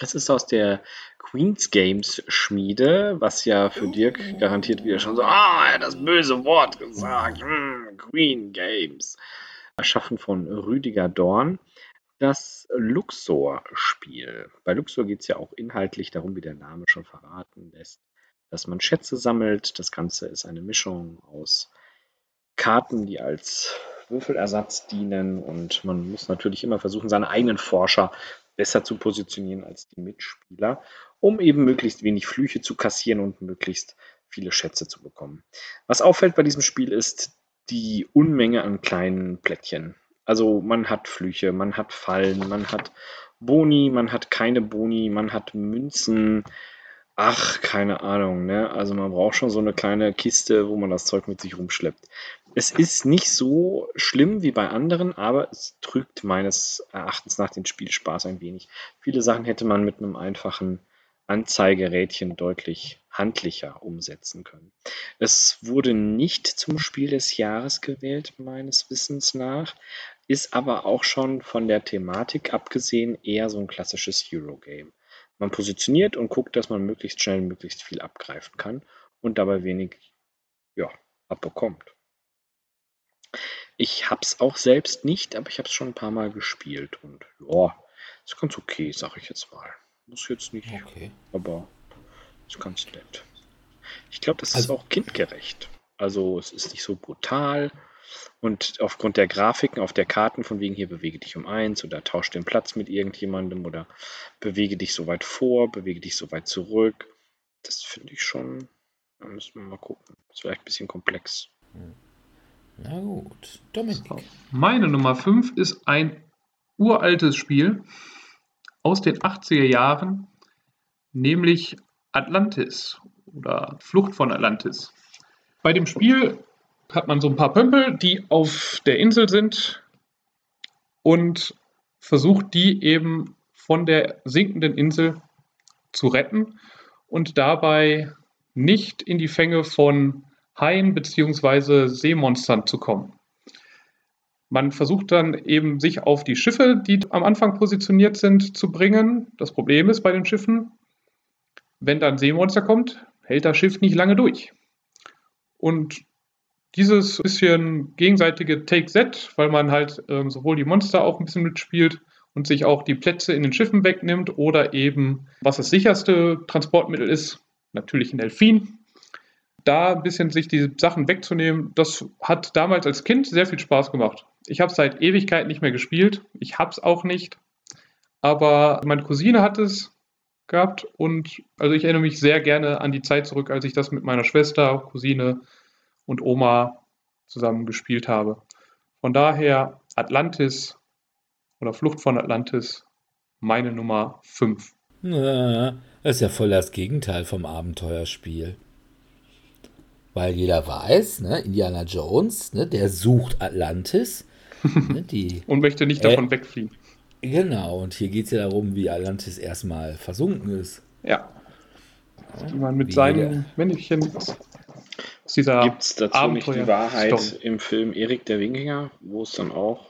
Es ist aus der Queen's Games Schmiede, was ja für Dirk garantiert wieder schon so, ah, er hat das böse Wort gesagt, hm, Queen Games. Erschaffen von Rüdiger Dorn. Das Luxor-Spiel. Bei Luxor geht es ja auch inhaltlich darum, wie der Name schon verraten lässt, dass man Schätze sammelt. Das Ganze ist eine Mischung aus Karten, die als Würfelersatz dienen und man muss natürlich immer versuchen, seine eigenen Forscher besser zu positionieren als die Mitspieler, um eben möglichst wenig Flüche zu kassieren und möglichst viele Schätze zu bekommen. Was auffällt bei diesem Spiel ist die Unmenge an kleinen Plättchen. Also man hat Flüche, man hat Fallen, man hat Boni, man hat keine Boni, man hat Münzen, Ach, keine Ahnung, ne? Also man braucht schon so eine kleine Kiste, wo man das Zeug mit sich rumschleppt. Es ist nicht so schlimm wie bei anderen, aber es trügt meines Erachtens nach den Spielspaß ein wenig. Viele Sachen hätte man mit einem einfachen Anzeigerädchen deutlich handlicher umsetzen können. Es wurde nicht zum Spiel des Jahres gewählt, meines Wissens nach, ist aber auch schon von der Thematik abgesehen eher so ein klassisches Eurogame. Man positioniert und guckt, dass man möglichst schnell möglichst viel abgreifen kann und dabei wenig ja, abbekommt. Ich habe es auch selbst nicht, aber ich habe es schon ein paar Mal gespielt und ja, ist ganz okay, sag ich jetzt mal. Muss jetzt nicht, okay. aber ist ganz nett. Ich glaube, das also, ist auch kindgerecht. Also es ist nicht so brutal. Und aufgrund der Grafiken auf der Karten, von wegen hier bewege dich um eins oder tausche den Platz mit irgendjemandem oder bewege dich so weit vor, bewege dich so weit zurück. Das finde ich schon, da müssen wir mal gucken. Ist vielleicht ein bisschen komplex. Na gut, Dominik. Meine Nummer 5 ist ein uraltes Spiel aus den 80er Jahren, nämlich Atlantis oder Flucht von Atlantis. Bei dem Spiel hat man so ein paar Pömpel, die auf der Insel sind und versucht die eben von der sinkenden Insel zu retten und dabei nicht in die Fänge von Haien bzw. Seemonstern zu kommen. Man versucht dann eben sich auf die Schiffe, die am Anfang positioniert sind, zu bringen. Das Problem ist bei den Schiffen, wenn dann Seemonster kommt, hält das Schiff nicht lange durch. Und dieses bisschen gegenseitige Take-Set, weil man halt ähm, sowohl die Monster auch ein bisschen mitspielt und sich auch die Plätze in den Schiffen wegnimmt oder eben, was das sicherste Transportmittel ist, natürlich ein Delfin. Da ein bisschen sich die Sachen wegzunehmen, das hat damals als Kind sehr viel Spaß gemacht. Ich habe es seit Ewigkeit nicht mehr gespielt. Ich habe es auch nicht. Aber meine Cousine hat es gehabt und also ich erinnere mich sehr gerne an die Zeit zurück, als ich das mit meiner Schwester, Cousine und Oma zusammen gespielt habe. Von daher Atlantis oder Flucht von Atlantis meine Nummer 5. das ist ja voll das Gegenteil vom Abenteuerspiel. Weil jeder weiß, ne, Indiana Jones, ne, der sucht Atlantis. Ne, die, und möchte nicht davon äh, wegfliehen. Genau, und hier geht es ja darum, wie Atlantis erstmal versunken ist. Ja. Wie man mit seinen Männchen Gibt es dazu Abenteuer nicht die Wahrheit Storm. im Film Erik der Wikinger, wo es dann auch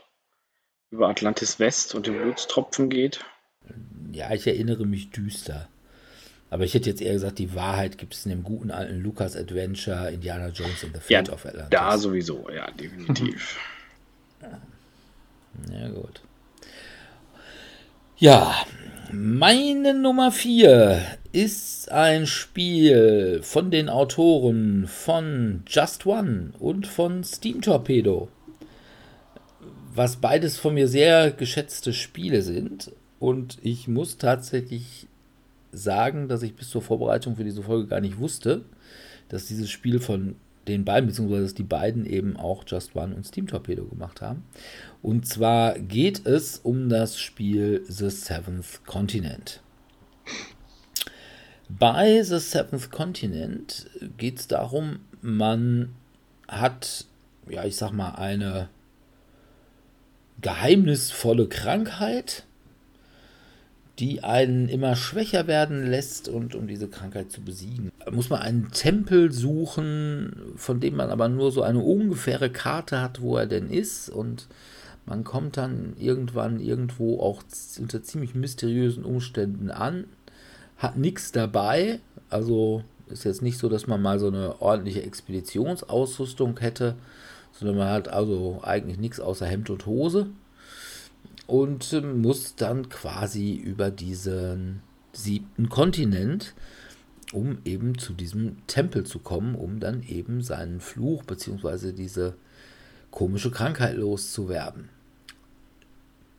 über Atlantis West und den Blutstropfen geht? Ja, ich erinnere mich düster. Aber ich hätte jetzt eher gesagt, die Wahrheit gibt es in dem guten alten Lucas Adventure Indiana Jones in the Fate ja, of Atlantis. Da sowieso, ja, definitiv. ja, gut. Ja, meine Nummer 4 ist ein Spiel von den Autoren von Just One und von Steam Torpedo. Was beides von mir sehr geschätzte Spiele sind. Und ich muss tatsächlich sagen, dass ich bis zur Vorbereitung für diese Folge gar nicht wusste, dass dieses Spiel von den beiden, beziehungsweise dass die beiden eben auch Just One und Steam Torpedo gemacht haben. Und zwar geht es um das Spiel The Seventh Continent. Bei The Seventh Continent geht es darum, man hat, ja, ich sag mal, eine geheimnisvolle Krankheit, die einen immer schwächer werden lässt und um diese Krankheit zu besiegen, muss man einen Tempel suchen, von dem man aber nur so eine ungefähre Karte hat, wo er denn ist. Und man kommt dann irgendwann irgendwo auch unter ziemlich mysteriösen Umständen an, hat nichts dabei, also ist jetzt nicht so, dass man mal so eine ordentliche Expeditionsausrüstung hätte, sondern man hat also eigentlich nichts außer Hemd und Hose und muss dann quasi über diesen siebten Kontinent, um eben zu diesem Tempel zu kommen, um dann eben seinen Fluch bzw. diese komische Krankheit loszuwerden.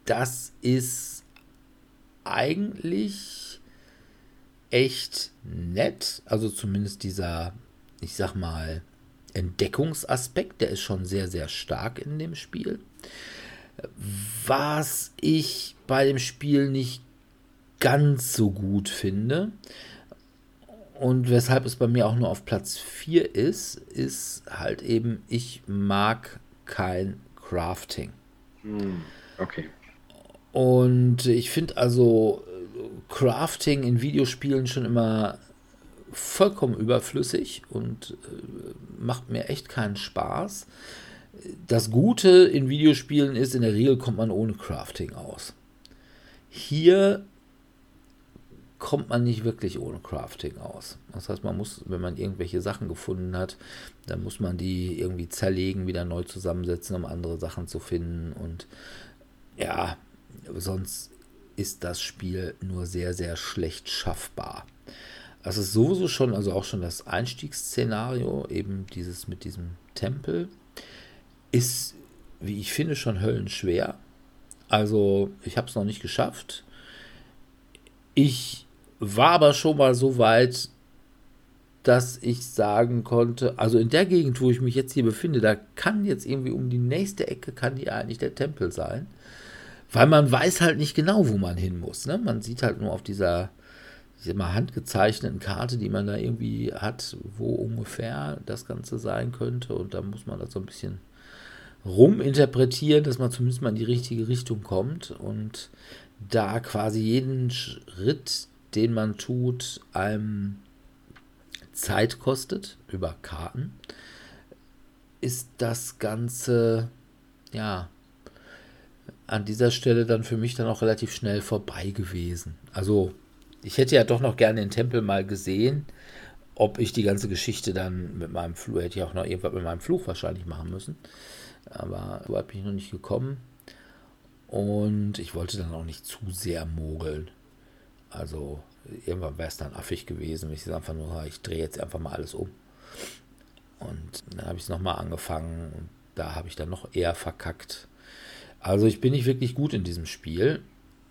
Das ist eigentlich echt nett, also zumindest dieser, ich sag mal, Entdeckungsaspekt, der ist schon sehr, sehr stark in dem Spiel. Was ich bei dem Spiel nicht ganz so gut finde und weshalb es bei mir auch nur auf Platz 4 ist, ist halt eben, ich mag kein Crafting. Hm, okay. Und ich finde also Crafting in Videospielen schon immer vollkommen überflüssig und äh, macht mir echt keinen Spaß das Gute in Videospielen ist, in der Regel kommt man ohne Crafting aus. Hier kommt man nicht wirklich ohne Crafting aus. Das heißt, man muss, wenn man irgendwelche Sachen gefunden hat, dann muss man die irgendwie zerlegen, wieder neu zusammensetzen, um andere Sachen zu finden. Und ja, sonst ist das Spiel nur sehr, sehr schlecht schaffbar. Das ist sowieso schon, also auch schon das Einstiegsszenario, eben dieses mit diesem Tempel ist, wie ich finde, schon höllenschwer. Also, ich habe es noch nicht geschafft. Ich war aber schon mal so weit, dass ich sagen konnte, also in der Gegend, wo ich mich jetzt hier befinde, da kann jetzt irgendwie um die nächste Ecke kann die eigentlich der Tempel sein. Weil man weiß halt nicht genau, wo man hin muss. Ne? Man sieht halt nur auf dieser mal, handgezeichneten Karte, die man da irgendwie hat, wo ungefähr das Ganze sein könnte. Und da muss man das so ein bisschen ruminterpretieren, dass man zumindest mal in die richtige Richtung kommt und da quasi jeden Schritt, den man tut, einem Zeit kostet über Karten, ist das Ganze ja an dieser Stelle dann für mich dann auch relativ schnell vorbei gewesen. Also ich hätte ja doch noch gerne den Tempel mal gesehen. Ob ich die ganze Geschichte dann mit meinem Fluch, hätte ich auch noch irgendwas mit meinem Fluch wahrscheinlich machen müssen. Aber so bin ich noch nicht gekommen. Und ich wollte dann auch nicht zu sehr mogeln. Also irgendwann wäre es dann affig gewesen, wenn ich einfach nur, ich drehe jetzt einfach mal alles um. Und dann habe ich es nochmal angefangen und da habe ich dann noch eher verkackt. Also ich bin nicht wirklich gut in diesem Spiel.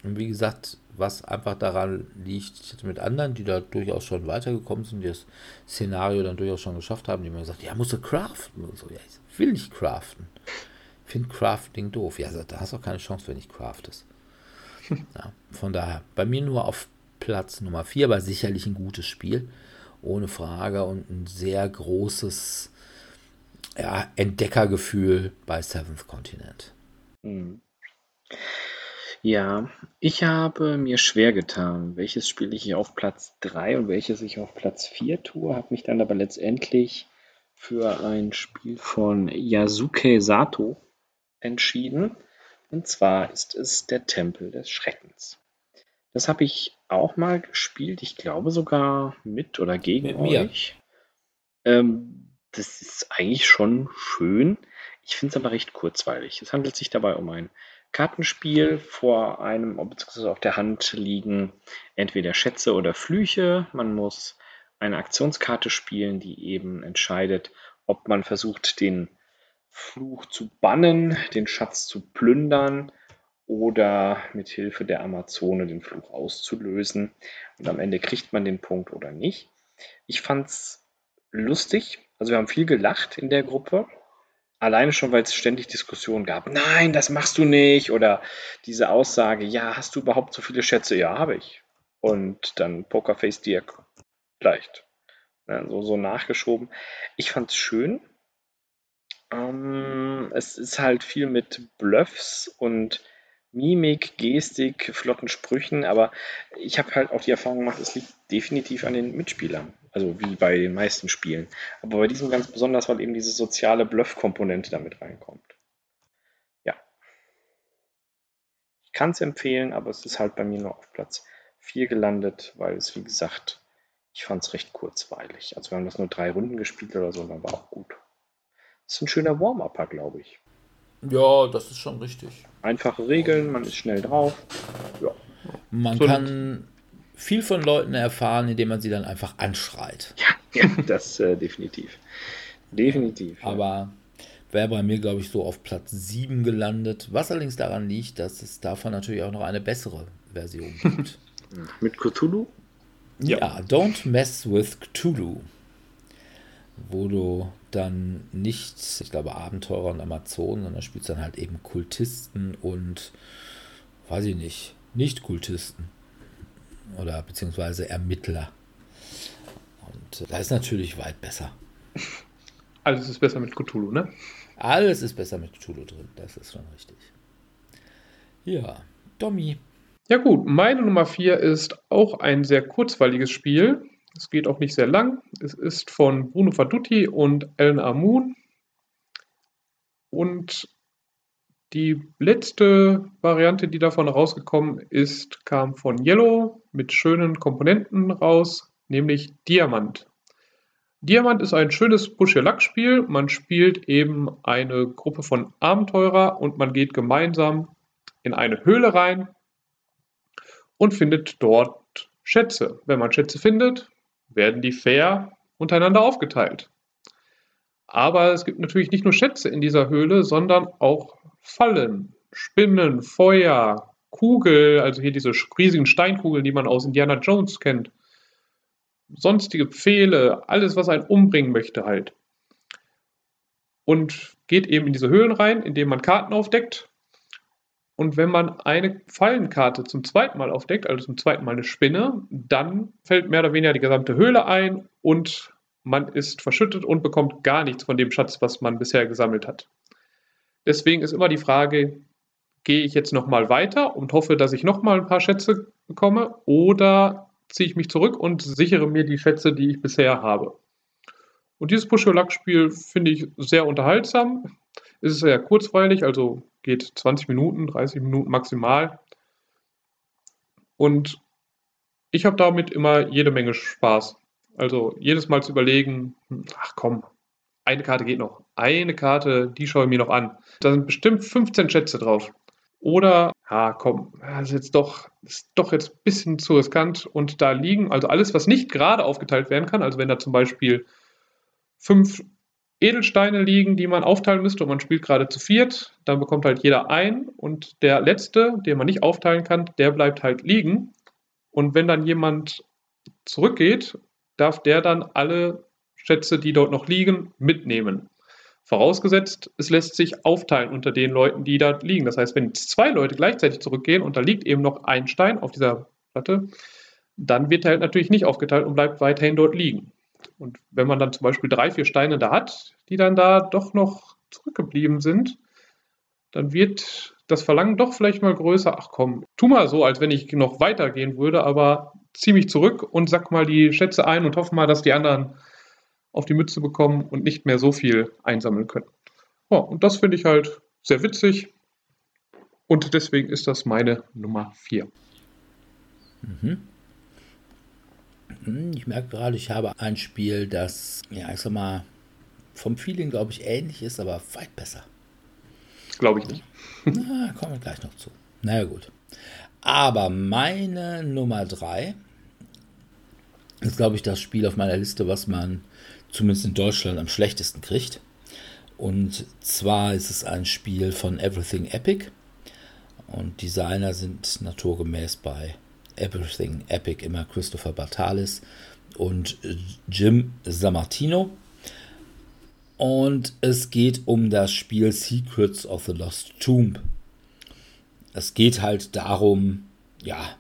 Und wie gesagt, was einfach daran liegt, ich hatte mit anderen, die da durchaus schon weitergekommen sind, die das Szenario dann durchaus schon geschafft haben, die mir gesagt, ja, musst du craften und so. Ja, ich will nicht craften. Ich finde Crafting doof. Ja, da hast du auch keine Chance, wenn ich craftest. Ja, von daher, bei mir nur auf Platz Nummer 4, aber sicherlich ein gutes Spiel, ohne Frage und ein sehr großes ja, Entdeckergefühl bei Seventh Continent. Mhm. Ja, ich habe mir schwer getan, welches Spiel ich auf Platz 3 und welches ich auf Platz 4 tue, habe mich dann aber letztendlich für ein Spiel von Yasuke Sato entschieden. Und zwar ist es der Tempel des Schreckens. Das habe ich auch mal gespielt, ich glaube sogar mit oder gegen mit euch. Ähm, das ist eigentlich schon schön. Ich finde es aber recht kurzweilig. Es handelt sich dabei um ein Kartenspiel. Vor einem bzw. auf der Hand liegen entweder Schätze oder Flüche. Man muss eine Aktionskarte spielen, die eben entscheidet, ob man versucht, den Fluch zu bannen, den Schatz zu plündern oder mit Hilfe der Amazone den Fluch auszulösen. Und am Ende kriegt man den Punkt oder nicht. Ich fand's lustig. Also wir haben viel gelacht in der Gruppe. Alleine schon, weil es ständig Diskussionen gab. Nein, das machst du nicht. Oder diese Aussage, ja, hast du überhaupt so viele Schätze? Ja, habe ich. Und dann Pokerface Dirk. Leicht. Ja, so, so nachgeschoben. Ich fand es schön. Ähm, es ist halt viel mit Bluffs und Mimik, Gestik, flotten Sprüchen, aber ich habe halt auch die Erfahrung gemacht, es liegt definitiv an den Mitspielern. Also wie bei den meisten Spielen. Aber bei diesem ganz besonders, weil eben diese soziale Bluff-Komponente damit reinkommt. Ja. Ich kann es empfehlen, aber es ist halt bei mir nur auf Platz 4 gelandet, weil es, wie gesagt, ich fand es recht kurzweilig. Also wir haben das nur drei Runden gespielt oder so, dann war auch gut. Das ist ein schöner Warm-Upper, glaube ich. Ja, das ist schon richtig. Einfache Regeln, man ist schnell drauf. Ja. Man so kann viel von Leuten erfahren, indem man sie dann einfach anschreit. Ja, ja das äh, definitiv. Definitiv. Ja. Aber wäre bei mir, glaube ich, so auf Platz 7 gelandet. Was allerdings daran liegt, dass es davon natürlich auch noch eine bessere Version gibt. Mit Cthulhu? Ja, ja, Don't Mess with Cthulhu. Wo du dann nicht, ich glaube, Abenteurer und Amazonen, sondern spielst dann halt eben Kultisten und, weiß ich nicht, Nicht-Kultisten. Oder beziehungsweise Ermittler. Und äh, da ist natürlich weit besser. Alles ist besser mit Cthulhu, ne? Alles ist besser mit Cthulhu drin, das ist schon richtig. Ja, Domi. Ja gut, meine Nummer 4 ist auch ein sehr kurzweiliges Spiel. Es geht auch nicht sehr lang. Es ist von Bruno Faduti und Alan Amun. Und die letzte Variante, die davon rausgekommen ist, kam von Yellow mit schönen Komponenten raus, nämlich Diamant. Diamant ist ein schönes Push-Your-Luck-Spiel. Man spielt eben eine Gruppe von Abenteurer und man geht gemeinsam in eine Höhle rein und findet dort Schätze. Wenn man Schätze findet, werden die fair untereinander aufgeteilt. Aber es gibt natürlich nicht nur Schätze in dieser Höhle, sondern auch Fallen, Spinnen, Feuer, Kugel, also hier diese riesigen Steinkugeln, die man aus Indiana Jones kennt. Sonstige Pfähle, alles, was einen umbringen möchte halt. Und geht eben in diese Höhlen rein, indem man Karten aufdeckt und wenn man eine Fallenkarte zum zweiten Mal aufdeckt, also zum zweiten Mal eine Spinne, dann fällt mehr oder weniger die gesamte Höhle ein und man ist verschüttet und bekommt gar nichts von dem Schatz, was man bisher gesammelt hat. Deswegen ist immer die Frage, gehe ich jetzt nochmal weiter und hoffe, dass ich nochmal ein paar Schätze bekomme oder ziehe ich mich zurück und sichere mir die Schätze, die ich bisher habe. Und dieses Push-Your-Luck-Spiel finde ich sehr unterhaltsam. Es ist sehr kurzweilig, also geht 20 Minuten, 30 Minuten maximal. Und ich habe damit immer jede Menge Spaß. Also jedes Mal zu überlegen, hm, ach komm, eine Karte geht noch. Eine Karte, die schaue ich mir noch an. Da sind bestimmt 15 Schätze drauf. Oder, ja, komm, das ist jetzt doch, ist doch jetzt ein bisschen zu riskant. Und da liegen, also alles, was nicht gerade aufgeteilt werden kann, also wenn da zum Beispiel fünf Edelsteine liegen, die man aufteilen müsste und man spielt gerade zu viert, dann bekommt halt jeder ein und der letzte, den man nicht aufteilen kann, der bleibt halt liegen. Und wenn dann jemand zurückgeht, darf der dann alle Schätze, die dort noch liegen, mitnehmen. Vorausgesetzt, es lässt sich aufteilen unter den Leuten, die da liegen. Das heißt, wenn zwei Leute gleichzeitig zurückgehen und da liegt eben noch ein Stein auf dieser Platte, dann wird er halt natürlich nicht aufgeteilt und bleibt weiterhin dort liegen. Und wenn man dann zum Beispiel drei, vier Steine da hat, die dann da doch noch zurückgeblieben sind, dann wird das Verlangen doch vielleicht mal größer. Ach komm, tu mal so, als wenn ich noch weitergehen würde, aber zieh mich zurück und sack mal die Schätze ein und hoffe mal, dass die anderen auf die Mütze bekommen und nicht mehr so viel einsammeln können. Ja, und das finde ich halt sehr witzig und deswegen ist das meine Nummer 4. Mhm. Hm, ich merke gerade, ich habe ein Spiel, das, ja, ich sag mal, vom Feeling, glaube ich, ähnlich ist, aber weit besser. Glaube ich nicht. Na, kommen wir gleich noch zu. Naja, gut. Aber meine Nummer 3 ist, glaube ich, das Spiel auf meiner Liste, was man zumindest in Deutschland am schlechtesten kriegt. Und zwar ist es ein Spiel von Everything Epic. Und Designer sind naturgemäß bei Everything Epic immer Christopher Bartalis und Jim Sammartino. Und es geht um das Spiel Secrets of the Lost Tomb. Es geht halt darum, ja,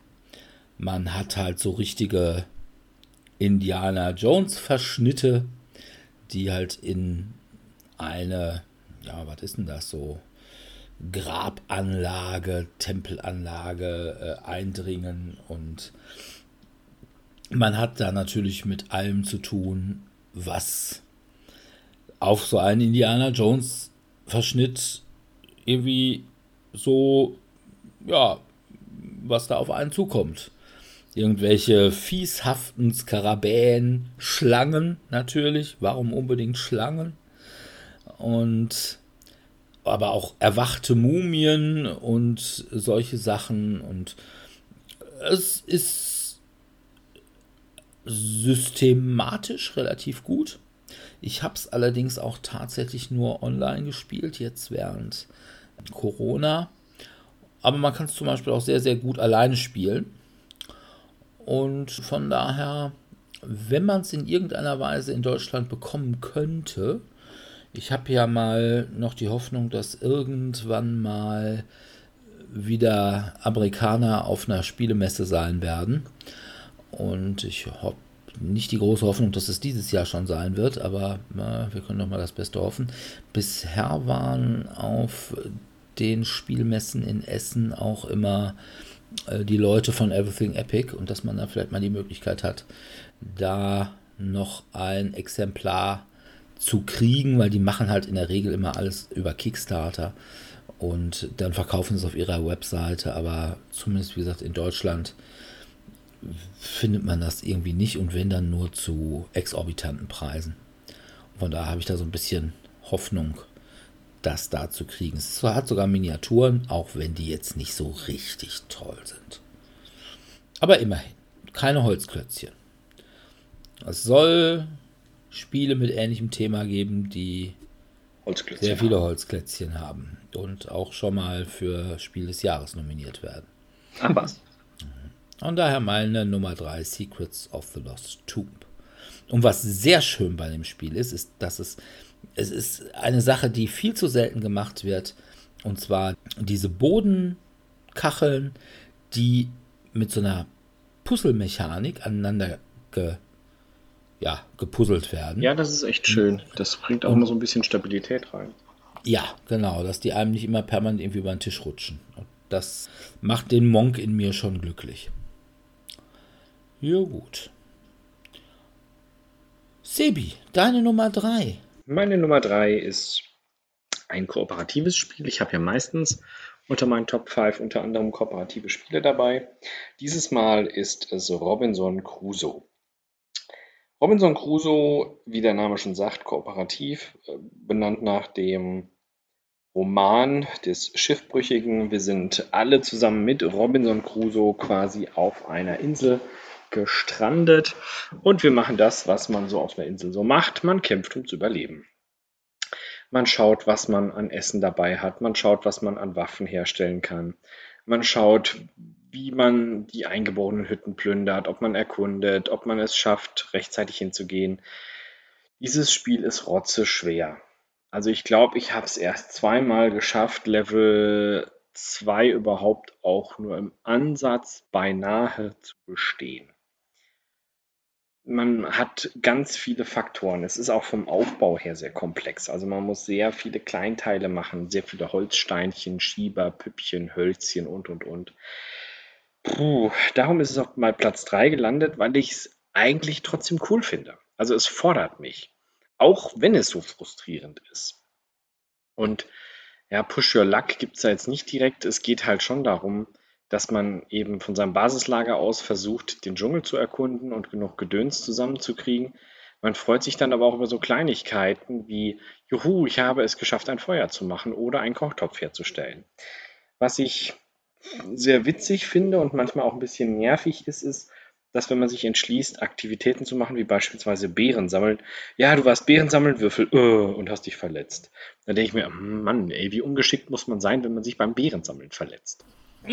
man hat halt so richtige Indiana Jones Verschnitte, die halt in eine, ja, was ist denn das so? Grabanlage, Tempelanlage äh, eindringen und man hat da natürlich mit allem zu tun, was auf so einen Indiana Jones Verschnitt irgendwie so, ja, was da auf einen zukommt. Irgendwelche fieshaften Skarabäen, Schlangen natürlich. Warum unbedingt Schlangen? Und aber auch erwachte Mumien und solche Sachen. Und es ist systematisch relativ gut. Ich habe es allerdings auch tatsächlich nur online gespielt, jetzt während Corona. Aber man kann es zum Beispiel auch sehr, sehr gut alleine spielen. Und von daher, wenn man es in irgendeiner Weise in Deutschland bekommen könnte, ich habe ja mal noch die Hoffnung, dass irgendwann mal wieder Amerikaner auf einer Spielemesse sein werden. Und ich habe nicht die große Hoffnung, dass es dieses Jahr schon sein wird, aber na, wir können doch mal das Beste hoffen. Bisher waren auf den Spielmessen in Essen auch immer äh, die Leute von Everything Epic und dass man da vielleicht mal die Möglichkeit hat, da noch ein Exemplar zu kriegen, weil die machen halt in der Regel immer alles über Kickstarter und dann verkaufen sie es auf ihrer Webseite, aber zumindest wie gesagt in Deutschland findet man das irgendwie nicht und wenn dann nur zu exorbitanten Preisen. Von daher habe ich da so ein bisschen Hoffnung, das da zu kriegen. Es hat sogar Miniaturen, auch wenn die jetzt nicht so richtig toll sind. Aber immerhin, keine Holzklötzchen. Es soll Spiele mit ähnlichem Thema geben, die sehr viele Holzklötzchen haben und auch schon mal für Spiel des Jahres nominiert werden. Ach was. Und daher meine Nummer 3, Secrets of the Lost Tomb. Und was sehr schön bei dem Spiel ist, ist, dass es, es ist eine Sache, die viel zu selten gemacht wird. Und zwar diese Bodenkacheln, die mit so einer Puzzlemechanik aneinander ge, ja, gepuzzelt werden. Ja, das ist echt schön. Das bringt auch immer so ein bisschen Stabilität rein. Ja, genau, dass die einem nicht immer permanent irgendwie über den Tisch rutschen. Und das macht den Monk in mir schon glücklich. Ja, gut. Sebi, deine Nummer 3. Meine Nummer 3 ist ein kooperatives Spiel. Ich habe ja meistens unter meinen Top 5 unter anderem kooperative Spiele dabei. Dieses Mal ist es Robinson Crusoe. Robinson Crusoe, wie der Name schon sagt, kooperativ, äh, benannt nach dem Roman des Schiffbrüchigen. Wir sind alle zusammen mit Robinson Crusoe quasi auf einer Insel gestrandet und wir machen das, was man so auf einer Insel so macht. Man kämpft ums Überleben. Man schaut, was man an Essen dabei hat. Man schaut, was man an Waffen herstellen kann. Man schaut, wie man die eingeborenen Hütten plündert, ob man erkundet, ob man es schafft, rechtzeitig hinzugehen. Dieses Spiel ist rotze schwer. Also ich glaube, ich habe es erst zweimal geschafft, Level 2 überhaupt auch nur im Ansatz beinahe zu bestehen man hat ganz viele Faktoren. Es ist auch vom Aufbau her sehr komplex. Also man muss sehr viele Kleinteile machen, sehr viele Holzsteinchen, Schieber, Püppchen, Hölzchen und, und, und. Puh, darum ist es auch mal Platz 3 gelandet, weil ich es eigentlich trotzdem cool finde. Also es fordert mich, auch wenn es so frustrierend ist. Und ja, Push Your Luck gibt es da jetzt nicht direkt. Es geht halt schon darum, dass man eben von seinem Basislager aus versucht, den Dschungel zu erkunden und genug Gedöns zusammenzukriegen. Man freut sich dann aber auch über so Kleinigkeiten wie, juhu, ich habe es geschafft, ein Feuer zu machen oder einen Kochtopf herzustellen. Was ich sehr witzig finde und manchmal auch ein bisschen nervig ist, ist, dass wenn man sich entschließt, Aktivitäten zu machen, wie beispielsweise Beeren sammeln, ja, du warst Beeren sammeln, Würfel, äh, und hast dich verletzt. Da denke ich mir, Mann, ey, wie ungeschickt muss man sein, wenn man sich beim Beerensammeln verletzt.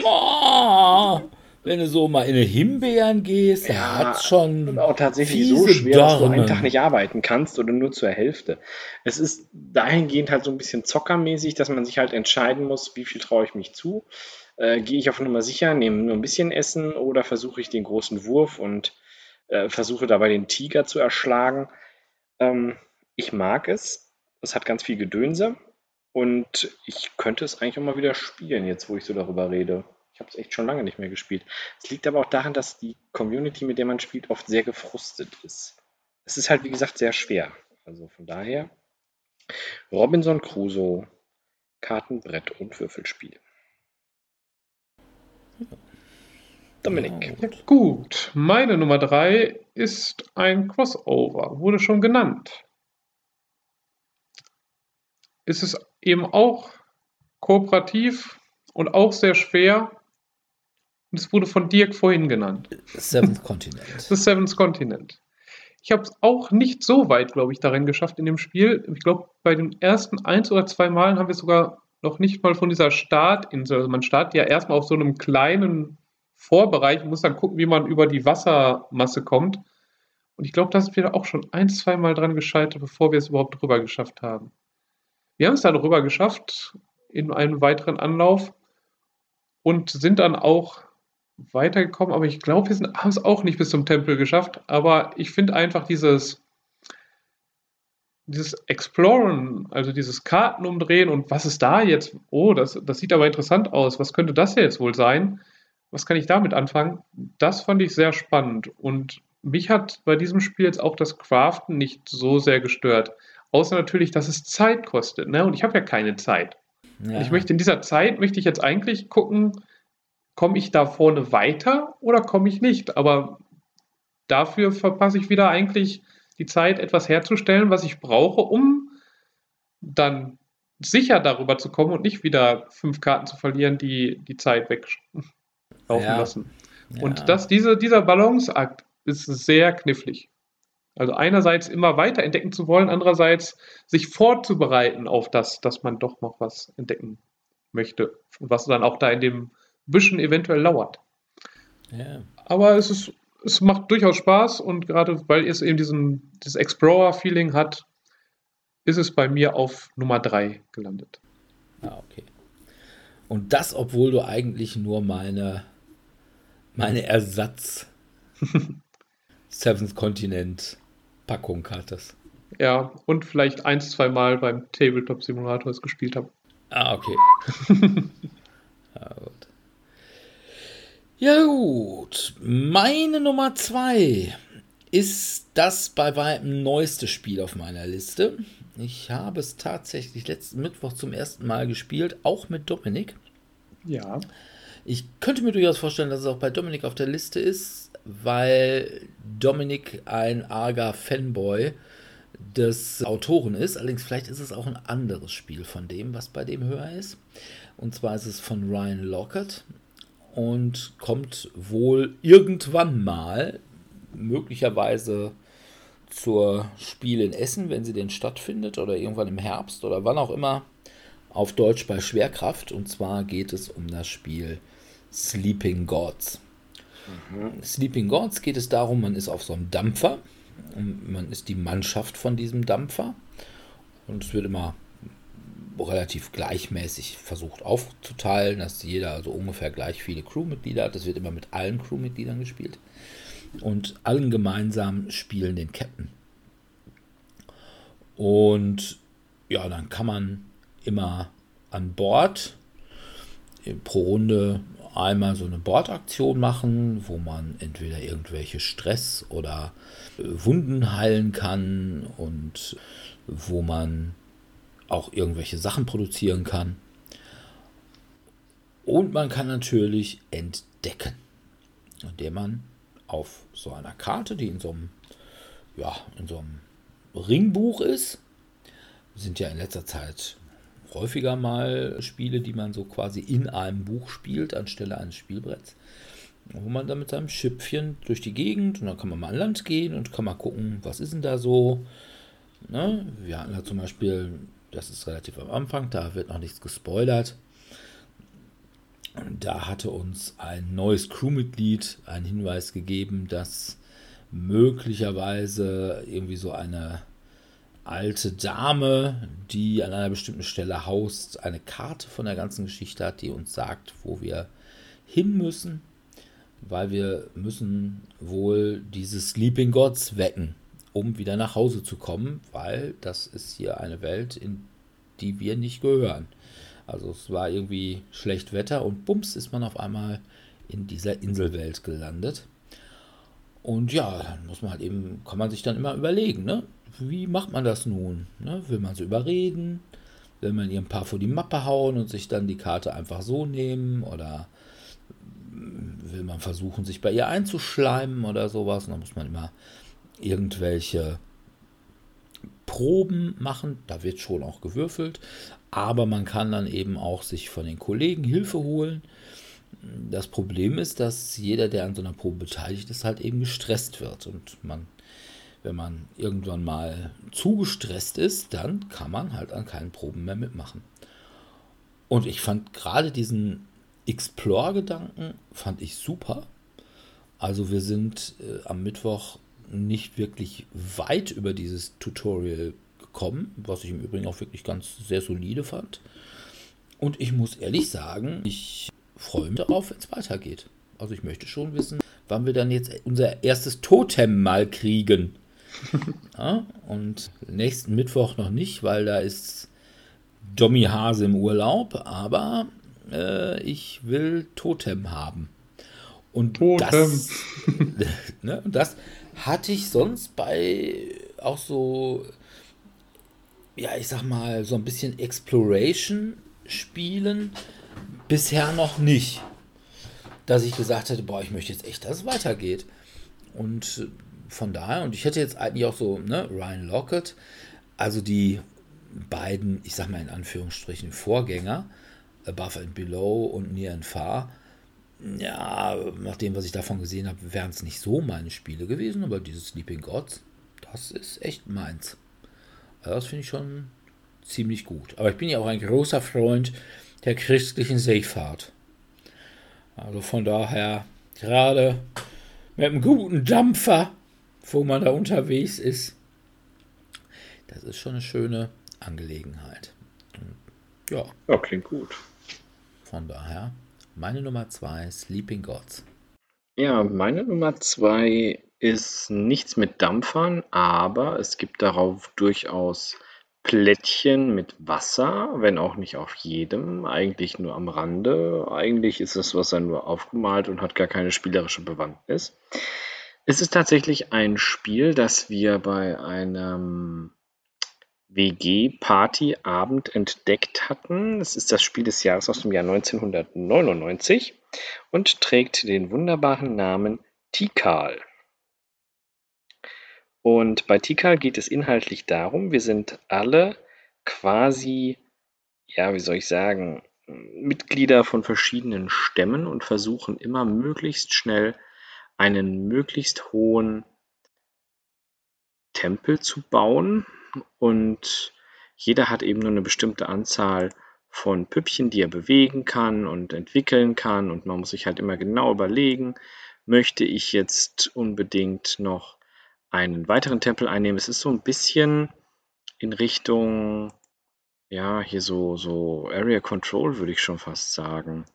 Oh, wenn du so mal in eine Himbeeren gehst, ja, hat schon. Und auch tatsächlich so schwer, Dornen. dass du einen Tag nicht arbeiten kannst oder nur zur Hälfte. Es ist dahingehend halt so ein bisschen zockermäßig, dass man sich halt entscheiden muss, wie viel traue ich mich zu. Äh, Gehe ich auf Nummer sicher, nehme nur ein bisschen Essen oder versuche ich den großen Wurf und äh, versuche dabei den Tiger zu erschlagen. Ähm, ich mag es. Es hat ganz viel Gedönse und ich könnte es eigentlich auch mal wieder spielen, jetzt wo ich so darüber rede. Ich habe es echt schon lange nicht mehr gespielt. Es liegt aber auch daran, dass die Community, mit der man spielt, oft sehr gefrustet ist. Es ist halt, wie gesagt, sehr schwer. Also von daher Robinson Crusoe, Kartenbrett und Würfelspiel. Dominik. Ja, gut, meine Nummer 3 ist ein Crossover, wurde schon genannt. Ist es eben auch kooperativ und auch sehr schwer. Und es wurde von Dirk vorhin genannt. Seventh Continent. The Seventh Continent. Ich habe es auch nicht so weit, glaube ich, darin geschafft in dem Spiel. Ich glaube, bei den ersten eins oder zwei Malen haben wir sogar noch nicht mal von dieser Startinsel. Also man startet ja erstmal auf so einem kleinen Vorbereich und muss dann gucken, wie man über die Wassermasse kommt. Und ich glaube, da sind wir auch schon ein, zwei Mal dran gescheitert, bevor wir es überhaupt drüber geschafft haben. Wir haben es dann rüber geschafft in einem weiteren Anlauf und sind dann auch weitergekommen, aber ich glaube, wir haben es auch nicht bis zum Tempel geschafft. Aber ich finde einfach dieses, dieses Exploren, also dieses Karten umdrehen und was ist da jetzt? Oh, das, das sieht aber interessant aus. Was könnte das jetzt wohl sein? Was kann ich damit anfangen? Das fand ich sehr spannend und mich hat bei diesem Spiel jetzt auch das Craften nicht so sehr gestört. Außer natürlich, dass es Zeit kostet. Ne? Und ich habe ja keine Zeit. Ja. Ich möchte in dieser Zeit, möchte ich jetzt eigentlich gucken, komme ich da vorne weiter oder komme ich nicht? Aber dafür verpasse ich wieder eigentlich die Zeit, etwas herzustellen, was ich brauche, um dann sicher darüber zu kommen und nicht wieder fünf Karten zu verlieren, die die Zeit weglaufen ja. lassen. Ja. Und das, diese, dieser Balanceakt ist sehr knifflig. Also einerseits immer weiter entdecken zu wollen, andererseits sich vorzubereiten auf das, dass man doch noch was entdecken möchte und was dann auch da in dem Büschen eventuell lauert. Ja. Aber es ist, es macht durchaus Spaß und gerade weil es eben diesen, dieses Explorer-Feeling hat, ist es bei mir auf Nummer 3 gelandet. Ah, okay. Und das, obwohl du eigentlich nur meine, meine Ersatz Seventh Continent Packung hattest. Ja, und vielleicht ein, zwei Mal beim Tabletop Simulator es gespielt habe. Ah, okay. ja, gut. Ja, gut. Meine Nummer zwei ist das bei weitem neueste Spiel auf meiner Liste. Ich habe es tatsächlich letzten Mittwoch zum ersten Mal gespielt, auch mit Dominik. Ja. Ich könnte mir durchaus vorstellen, dass es auch bei Dominik auf der Liste ist, weil Dominik ein arger Fanboy des Autoren ist. Allerdings vielleicht ist es auch ein anderes Spiel von dem, was bei dem höher ist. Und zwar ist es von Ryan Lockett und kommt wohl irgendwann mal, möglicherweise zur Spiel in Essen, wenn sie denn stattfindet, oder irgendwann im Herbst oder wann auch immer, auf Deutsch bei Schwerkraft. Und zwar geht es um das Spiel Sleeping Gods. Mhm. Sleeping Gods geht es darum, man ist auf so einem Dampfer. Man ist die Mannschaft von diesem Dampfer. Und es wird immer relativ gleichmäßig versucht aufzuteilen, dass jeder also ungefähr gleich viele Crewmitglieder hat. Das wird immer mit allen Crewmitgliedern gespielt. Und allen gemeinsam spielen den Captain. Und ja, dann kann man immer an Bord pro Runde einmal so eine Bordaktion machen, wo man entweder irgendwelche Stress oder äh, Wunden heilen kann und wo man auch irgendwelche Sachen produzieren kann. Und man kann natürlich entdecken, indem man auf so einer Karte, die in so einem, ja, in so einem Ringbuch ist, sind ja in letzter Zeit häufiger mal Spiele, die man so quasi in einem Buch spielt, anstelle eines Spielbretts. wo man dann mit seinem Schiffchen durch die Gegend und dann kann man mal an Land gehen und kann mal gucken, was ist denn da so. Ne? Wir hatten da zum Beispiel, das ist relativ am Anfang, da wird noch nichts gespoilert. Da hatte uns ein neues Crewmitglied einen Hinweis gegeben, dass möglicherweise irgendwie so eine alte Dame, die an einer bestimmten Stelle haust, eine Karte von der ganzen Geschichte hat, die uns sagt, wo wir hin müssen, weil wir müssen wohl diese Sleeping Gods wecken, um wieder nach Hause zu kommen, weil das ist hier eine Welt, in die wir nicht gehören. Also es war irgendwie schlecht Wetter und bums ist man auf einmal in dieser Inselwelt gelandet. Und ja, dann muss man halt eben, kann man sich dann immer überlegen, ne? Wie macht man das nun? Ne? Will man sie überreden? Will man ihr ein paar vor die Mappe hauen und sich dann die Karte einfach so nehmen? Oder will man versuchen, sich bei ihr einzuschleimen oder sowas? Dann muss man immer irgendwelche Proben machen. Da wird schon auch gewürfelt. Aber man kann dann eben auch sich von den Kollegen Hilfe holen. Das Problem ist, dass jeder, der an so einer Probe beteiligt ist, halt eben gestresst wird. Und man, wenn man irgendwann mal zu gestresst ist, dann kann man halt an keinen Proben mehr mitmachen. Und ich fand gerade diesen Explore-Gedanken fand ich super. Also wir sind äh, am Mittwoch nicht wirklich weit über dieses Tutorial gekommen, was ich im Übrigen auch wirklich ganz sehr solide fand. Und ich muss ehrlich sagen, ich freue mich darauf, wenn es weitergeht. Also ich möchte schon wissen, wann wir dann jetzt unser erstes Totem mal kriegen. ja, und nächsten Mittwoch noch nicht, weil da ist Dommy Hase im Urlaub, aber äh, ich will Totem haben. Und Totem. das, ne, das hatte ich sonst bei auch so, ja, ich sag mal, so ein bisschen Exploration-Spielen bisher noch nicht. Dass ich gesagt hätte, boah, ich möchte jetzt echt, dass es weitergeht. Und von daher, und ich hätte jetzt eigentlich auch so, ne, Ryan Lockett, also die beiden, ich sag mal in Anführungsstrichen, Vorgänger, Above and Below und Near and Far, ja, nach dem, was ich davon gesehen habe, wären es nicht so meine Spiele gewesen, aber dieses Sleeping Gods, das ist echt meins. Also das finde ich schon ziemlich gut. Aber ich bin ja auch ein großer Freund der christlichen Seefahrt. Also von daher, gerade mit einem guten Dampfer, wo man da unterwegs ist, das ist schon eine schöne Angelegenheit. ja. Ja, klingt gut. Von daher, meine Nummer zwei, Sleeping Gods. Ja, meine Nummer zwei ist nichts mit Dampfern, aber es gibt darauf durchaus Plättchen mit Wasser, wenn auch nicht auf jedem, eigentlich nur am Rande. Eigentlich ist das Wasser nur aufgemalt und hat gar keine spielerische Bewandtnis. Es ist tatsächlich ein Spiel, das wir bei einem WG-Party-Abend entdeckt hatten. Es ist das Spiel des Jahres aus dem Jahr 1999 und trägt den wunderbaren Namen Tikal. Und bei Tikal geht es inhaltlich darum, wir sind alle quasi, ja, wie soll ich sagen, Mitglieder von verschiedenen Stämmen und versuchen immer möglichst schnell einen möglichst hohen Tempel zu bauen, und jeder hat eben nur eine bestimmte Anzahl von Püppchen, die er bewegen kann und entwickeln kann. Und man muss sich halt immer genau überlegen, möchte ich jetzt unbedingt noch einen weiteren Tempel einnehmen. Es ist so ein bisschen in Richtung, ja, hier so, so Area Control, würde ich schon fast sagen.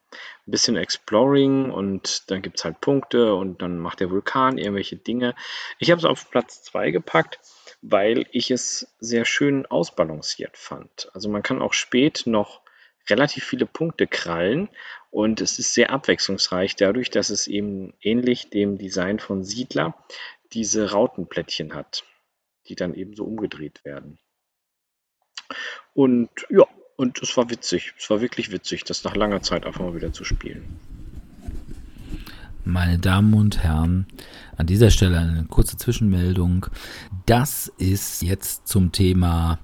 Ein bisschen Exploring und dann gibt es halt Punkte und dann macht der Vulkan irgendwelche Dinge. Ich habe es auf Platz 2 gepackt weil ich es sehr schön ausbalanciert fand. Also man kann auch spät noch relativ viele Punkte krallen und es ist sehr abwechslungsreich dadurch, dass es eben ähnlich dem Design von Siedler diese Rautenplättchen hat, die dann eben so umgedreht werden. Und ja, und es war witzig. Es war wirklich witzig, das nach langer Zeit einfach mal wieder zu spielen. Meine Damen und Herren, an dieser Stelle eine kurze Zwischenmeldung. Das ist jetzt zum Thema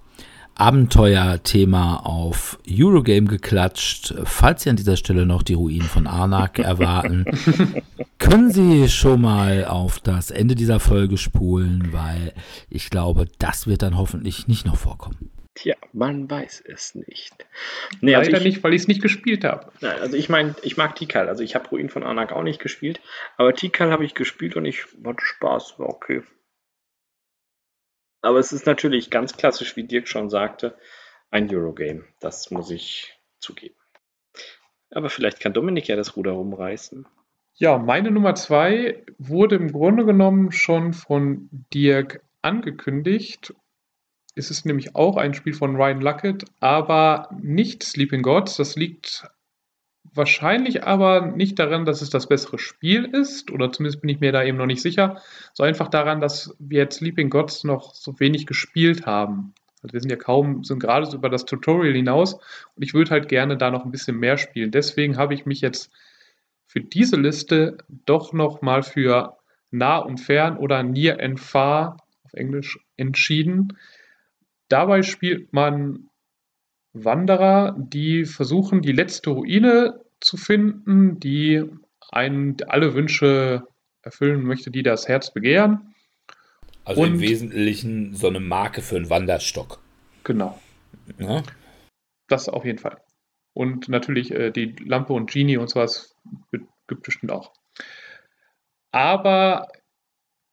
Abenteuerthema auf Eurogame geklatscht. Falls Sie an dieser Stelle noch die Ruinen von Arnak erwarten, können Sie schon mal auf das Ende dieser Folge spulen, weil ich glaube, das wird dann hoffentlich nicht noch vorkommen. Tja, man weiß es nicht. Nee, also Leider ich, nicht, weil ich es nicht gespielt habe. Nein, also ich meine, ich mag Tikal. Also ich habe Ruin von Arnak auch nicht gespielt, aber Tikal habe ich gespielt und ich hatte Spaß, war okay. Aber es ist natürlich ganz klassisch, wie Dirk schon sagte, ein Eurogame. Das muss ich zugeben. Aber vielleicht kann Dominik ja das Ruder rumreißen. Ja, meine Nummer zwei wurde im Grunde genommen schon von Dirk angekündigt. Es ist nämlich auch ein Spiel von Ryan Luckett, aber nicht Sleeping Gods. Das liegt Wahrscheinlich aber nicht daran, dass es das bessere Spiel ist, oder zumindest bin ich mir da eben noch nicht sicher, so einfach daran, dass wir jetzt Sleeping Gods noch so wenig gespielt haben. Also wir sind ja kaum, sind gerade so über das Tutorial hinaus und ich würde halt gerne da noch ein bisschen mehr spielen. Deswegen habe ich mich jetzt für diese Liste doch noch mal für Nah und Fern oder Near and Far auf Englisch entschieden. Dabei spielt man Wanderer, die versuchen, die letzte Ruine zu finden, die einen alle Wünsche erfüllen möchte, die das Herz begehren. Also und, im Wesentlichen so eine Marke für einen Wanderstock. Genau. Ja? Das auf jeden Fall. Und natürlich äh, die Lampe und Genie und sowas gibt bestimmt auch. Aber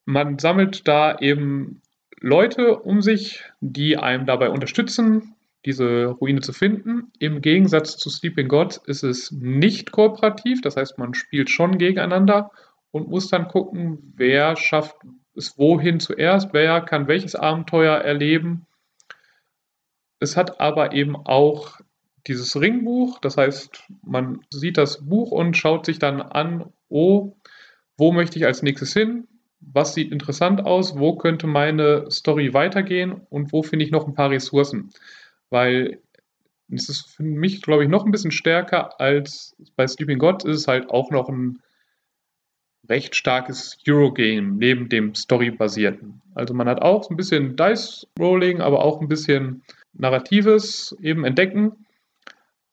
man sammelt da eben Leute um sich, die einem dabei unterstützen, diese Ruine zu finden. Im Gegensatz zu Sleeping Gods ist es nicht kooperativ, das heißt, man spielt schon gegeneinander und muss dann gucken, wer schafft es wohin zuerst, wer kann welches Abenteuer erleben. Es hat aber eben auch dieses Ringbuch, das heißt, man sieht das Buch und schaut sich dann an, oh, wo möchte ich als nächstes hin? Was sieht interessant aus? Wo könnte meine Story weitergehen? Und wo finde ich noch ein paar Ressourcen? weil es ist für mich, glaube ich, noch ein bisschen stärker als bei Sleeping God ist es halt auch noch ein recht starkes Eurogame neben dem Story-basierten. Also man hat auch ein bisschen Dice-Rolling, aber auch ein bisschen Narratives eben entdecken,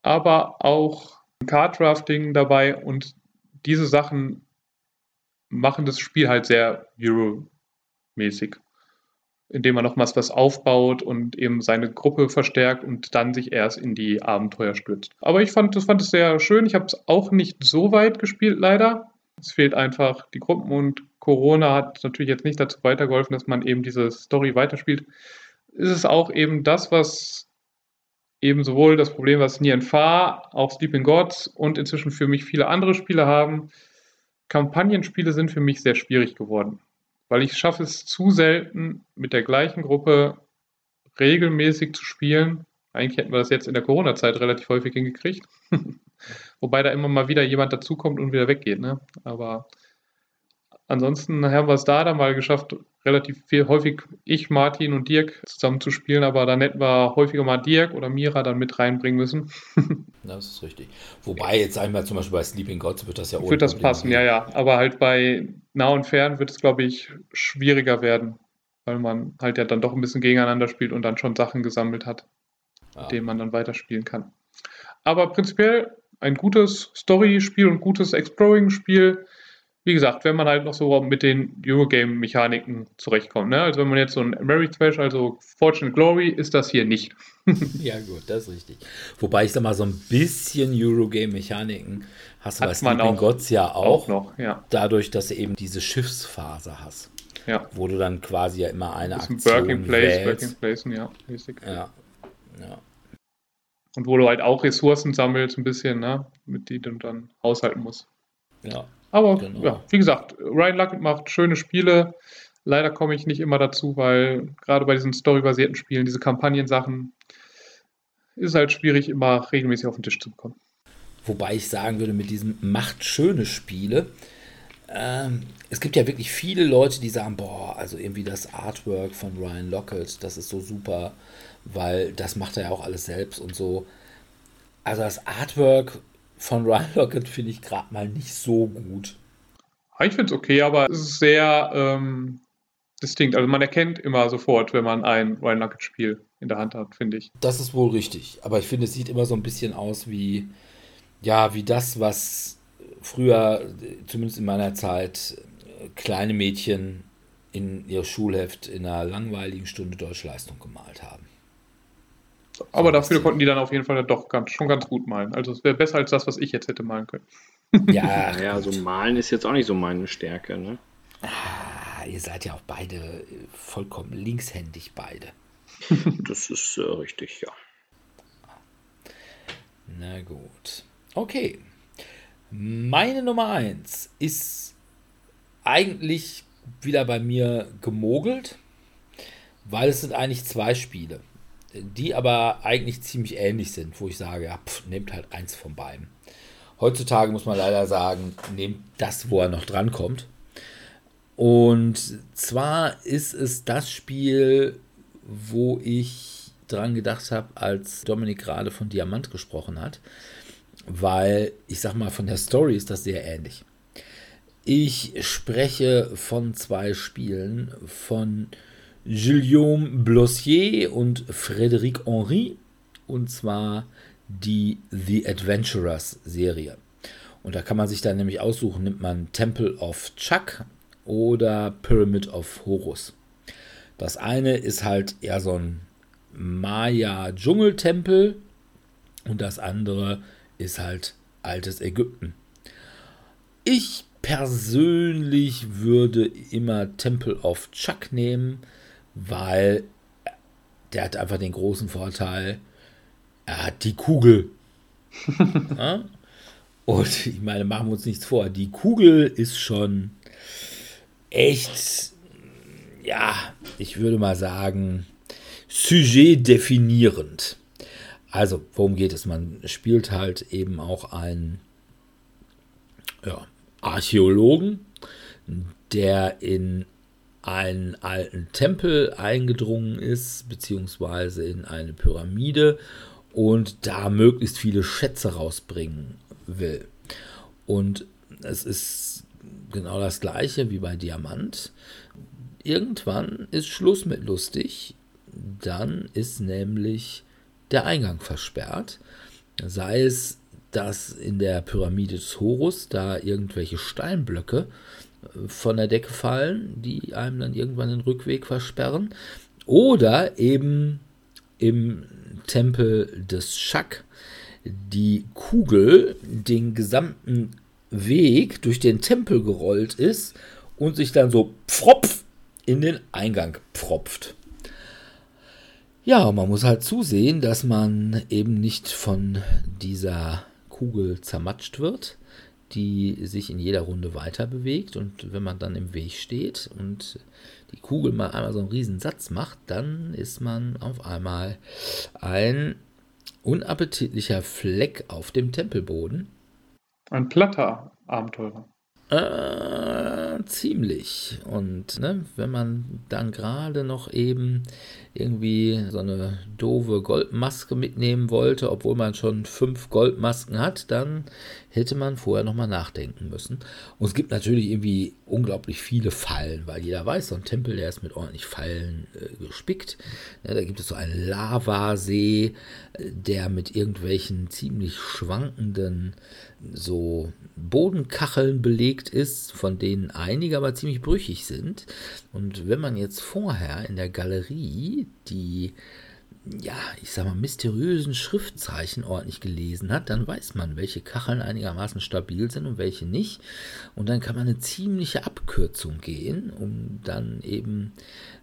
aber auch Card-Drafting dabei und diese Sachen machen das Spiel halt sehr Euro-mäßig indem man nochmals was aufbaut und eben seine Gruppe verstärkt und dann sich erst in die Abenteuer stürzt. Aber ich fand, das fand es sehr schön. Ich habe es auch nicht so weit gespielt, leider. Es fehlt einfach die Gruppen und Corona hat natürlich jetzt nicht dazu weitergeholfen, dass man eben diese Story weiterspielt. Ist es auch eben das, was eben sowohl das Problem, was Nian Fa, auch Sleeping Gods und inzwischen für mich viele andere Spiele haben. Kampagnenspiele sind für mich sehr schwierig geworden weil ich schaffe es zu selten, mit der gleichen Gruppe regelmäßig zu spielen. Eigentlich hätten wir das jetzt in der Corona-Zeit relativ häufig hingekriegt. Wobei da immer mal wieder jemand dazukommt und wieder weggeht. Ne? Aber ansonsten haben wir es da dann mal geschafft, relativ viel häufig ich, Martin und Dirk zusammen zu spielen, aber dann hätten wir häufiger mal Dirk oder Mira dann mit reinbringen müssen. das ist richtig. Wobei jetzt einmal zum Beispiel bei Sleeping Gods wird das ja ohne Wird das passen, ja, ja. Aber halt bei nah und fern wird es, glaube ich, schwieriger werden, weil man halt ja dann doch ein bisschen gegeneinander spielt und dann schon Sachen gesammelt hat, ja. mit denen man dann weiterspielen kann. Aber prinzipiell ein gutes Story-Spiel und gutes Exploring-Spiel wie gesagt, wenn man halt noch so mit den Eurogame-Mechaniken zurechtkommt. Ne? Also wenn man jetzt so ein Mary Thrash, also Fortune Glory, ist das hier nicht. ja gut, das ist richtig. Wobei ich sag mal, so ein bisschen Eurogame-Mechaniken hast du Hat bei Sleeping Gods ja auch, auch noch, ja. dadurch, dass du eben diese Schiffsphase hast. Ja. Wo du dann quasi ja immer eine Aktion Working Place, Working Place, ja, mäßig. Ja. ja. Und wo du halt auch Ressourcen sammelst, ein bisschen, ne? mit denen du dann haushalten musst. Ja. Aber genau. ja, wie gesagt, Ryan Luckett macht schöne Spiele. Leider komme ich nicht immer dazu, weil gerade bei diesen storybasierten Spielen, diese Kampagnensachen, ist halt schwierig, immer regelmäßig auf den Tisch zu bekommen. Wobei ich sagen würde, mit diesem macht schöne Spiele, ähm, es gibt ja wirklich viele Leute, die sagen, boah, also irgendwie das Artwork von Ryan Lockett, das ist so super, weil das macht er ja auch alles selbst und so. Also das Artwork von Ryan Lockett finde ich gerade mal nicht so gut. Ich finde es okay, aber es ist sehr ähm, distinkt. Also man erkennt immer sofort, wenn man ein Ryan Lockett-Spiel in der Hand hat, finde ich. Das ist wohl richtig. Aber ich finde, es sieht immer so ein bisschen aus wie, ja, wie das, was früher, zumindest in meiner Zeit, kleine Mädchen in ihr Schulheft in einer langweiligen Stunde Deutschleistung gemalt haben. Aber dafür konnten die dann auf jeden Fall doch ganz, schon ganz gut malen. Also es wäre besser als das, was ich jetzt hätte malen können. Ja, ja, so malen ist jetzt auch nicht so meine Stärke, ne? Ah, ihr seid ja auch beide vollkommen linkshändig beide. das ist äh, richtig, ja. Na gut. Okay. Meine Nummer 1 ist eigentlich wieder bei mir gemogelt, weil es sind eigentlich zwei Spiele, die aber eigentlich ziemlich ähnlich sind, wo ich sage, ja, pff, nehmt halt eins von beiden. Heutzutage muss man leider sagen, nehmt das, wo er noch drankommt. Und zwar ist es das Spiel, wo ich dran gedacht habe, als Dominik gerade von Diamant gesprochen hat, weil ich sag mal, von der Story ist das sehr ähnlich. Ich spreche von zwei Spielen von Guillaume Blossier und Frédéric Henry und zwar die The Adventurers Serie. Und da kann man sich dann nämlich aussuchen, nimmt man Temple of Chuck oder Pyramid of Horus. Das eine ist halt eher so ein Maya-Dschungeltempel und das andere ist halt altes Ägypten. Ich persönlich würde immer Temple of Chuck nehmen, weil der hat einfach den großen Vorteil, er hat die Kugel. ja? Und ich meine, machen wir uns nichts vor, die Kugel ist schon echt, ja, ich würde mal sagen, sujet definierend. Also, worum geht es? Man spielt halt eben auch einen ja, Archäologen, der in einen alten Tempel eingedrungen ist, beziehungsweise in eine Pyramide und da möglichst viele Schätze rausbringen will. Und es ist genau das gleiche wie bei Diamant. Irgendwann ist Schluss mit lustig. Dann ist nämlich der Eingang versperrt. Sei es, dass in der Pyramide des Horus da irgendwelche Steinblöcke von der Decke fallen, die einem dann irgendwann den Rückweg versperren. Oder eben im Tempel des Schak die Kugel den gesamten Weg durch den Tempel gerollt ist und sich dann so pfropf in den Eingang pfropft. Ja, man muss halt zusehen, dass man eben nicht von dieser Kugel zermatscht wird, die sich in jeder Runde weiter bewegt. Und wenn man dann im Weg steht und die Kugel mal einmal so einen riesen Satz macht, dann ist man auf einmal ein unappetitlicher Fleck auf dem Tempelboden. Ein platter Abenteurer. Äh, ziemlich. Und ne, wenn man dann gerade noch eben irgendwie so eine doofe Goldmaske mitnehmen wollte, obwohl man schon fünf Goldmasken hat, dann hätte man vorher nochmal nachdenken müssen. Und es gibt natürlich irgendwie unglaublich viele Fallen, weil jeder weiß, so ein Tempel, der ist mit ordentlich Fallen äh, gespickt. Ja, da gibt es so einen Lavasee, äh, der mit irgendwelchen ziemlich schwankenden so Bodenkacheln belegt ist, von denen einige aber ziemlich brüchig sind. Und wenn man jetzt vorher in der Galerie die ja, ich sag mal, mysteriösen Schriftzeichen ordentlich gelesen hat, dann weiß man, welche Kacheln einigermaßen stabil sind und welche nicht. Und dann kann man eine ziemliche Abkürzung gehen, um dann eben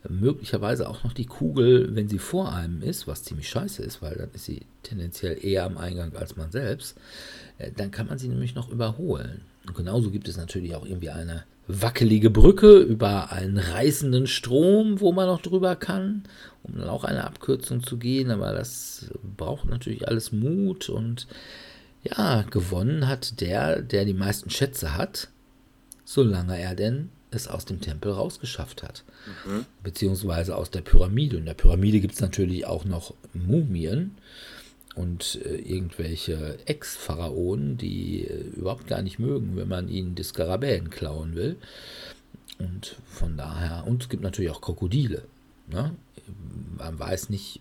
möglicherweise auch noch die Kugel, wenn sie vor einem ist, was ziemlich scheiße ist, weil dann ist sie tendenziell eher am Eingang als man selbst, dann kann man sie nämlich noch überholen. Und genauso gibt es natürlich auch irgendwie eine wackelige Brücke über einen reißenden Strom, wo man noch drüber kann, um dann auch eine Abkürzung zu gehen. Aber das braucht natürlich alles Mut und ja, gewonnen hat der, der die meisten Schätze hat, solange er denn es aus dem Tempel rausgeschafft hat. Mhm. Beziehungsweise aus der Pyramide. In der Pyramide gibt es natürlich auch noch Mumien und äh, irgendwelche Ex-Pharaonen, die äh, überhaupt gar nicht mögen, wenn man ihnen die Skarabäen klauen will. Und von daher, und es gibt natürlich auch Krokodile. Ne? Man weiß nicht,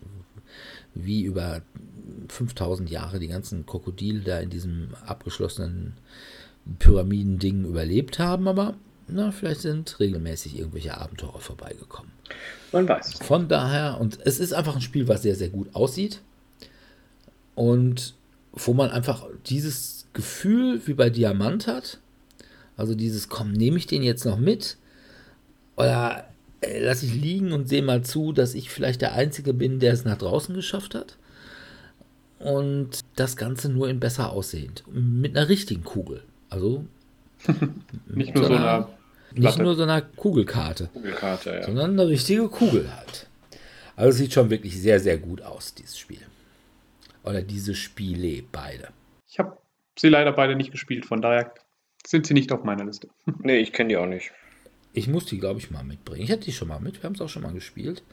wie über 5000 Jahre die ganzen Krokodile da in diesem abgeschlossenen Pyramidending überlebt haben, aber na, vielleicht sind regelmäßig irgendwelche Abenteurer vorbeigekommen. Man weiß. Von daher, und es ist einfach ein Spiel, was sehr, sehr gut aussieht. Und wo man einfach dieses Gefühl wie bei Diamant hat. Also dieses, komm, nehme ich den jetzt noch mit? Oder äh, lasse ich liegen und sehe mal zu, dass ich vielleicht der Einzige bin, der es nach draußen geschafft hat? Und das Ganze nur in besser aussehend. Mit einer richtigen Kugel. Also nicht nur so einer, nicht nur so einer Kugelkarte, Kugelkarte ja. sondern eine richtige Kugel halt. Also es sieht schon wirklich sehr, sehr gut aus, dieses Spiel. Oder diese Spiele, beide. Ich habe sie leider beide nicht gespielt, von daher sind sie nicht auf meiner Liste. Nee, ich kenne die auch nicht. Ich muss die, glaube ich, mal mitbringen. Ich hätte die schon mal mit, wir haben es auch schon mal gespielt.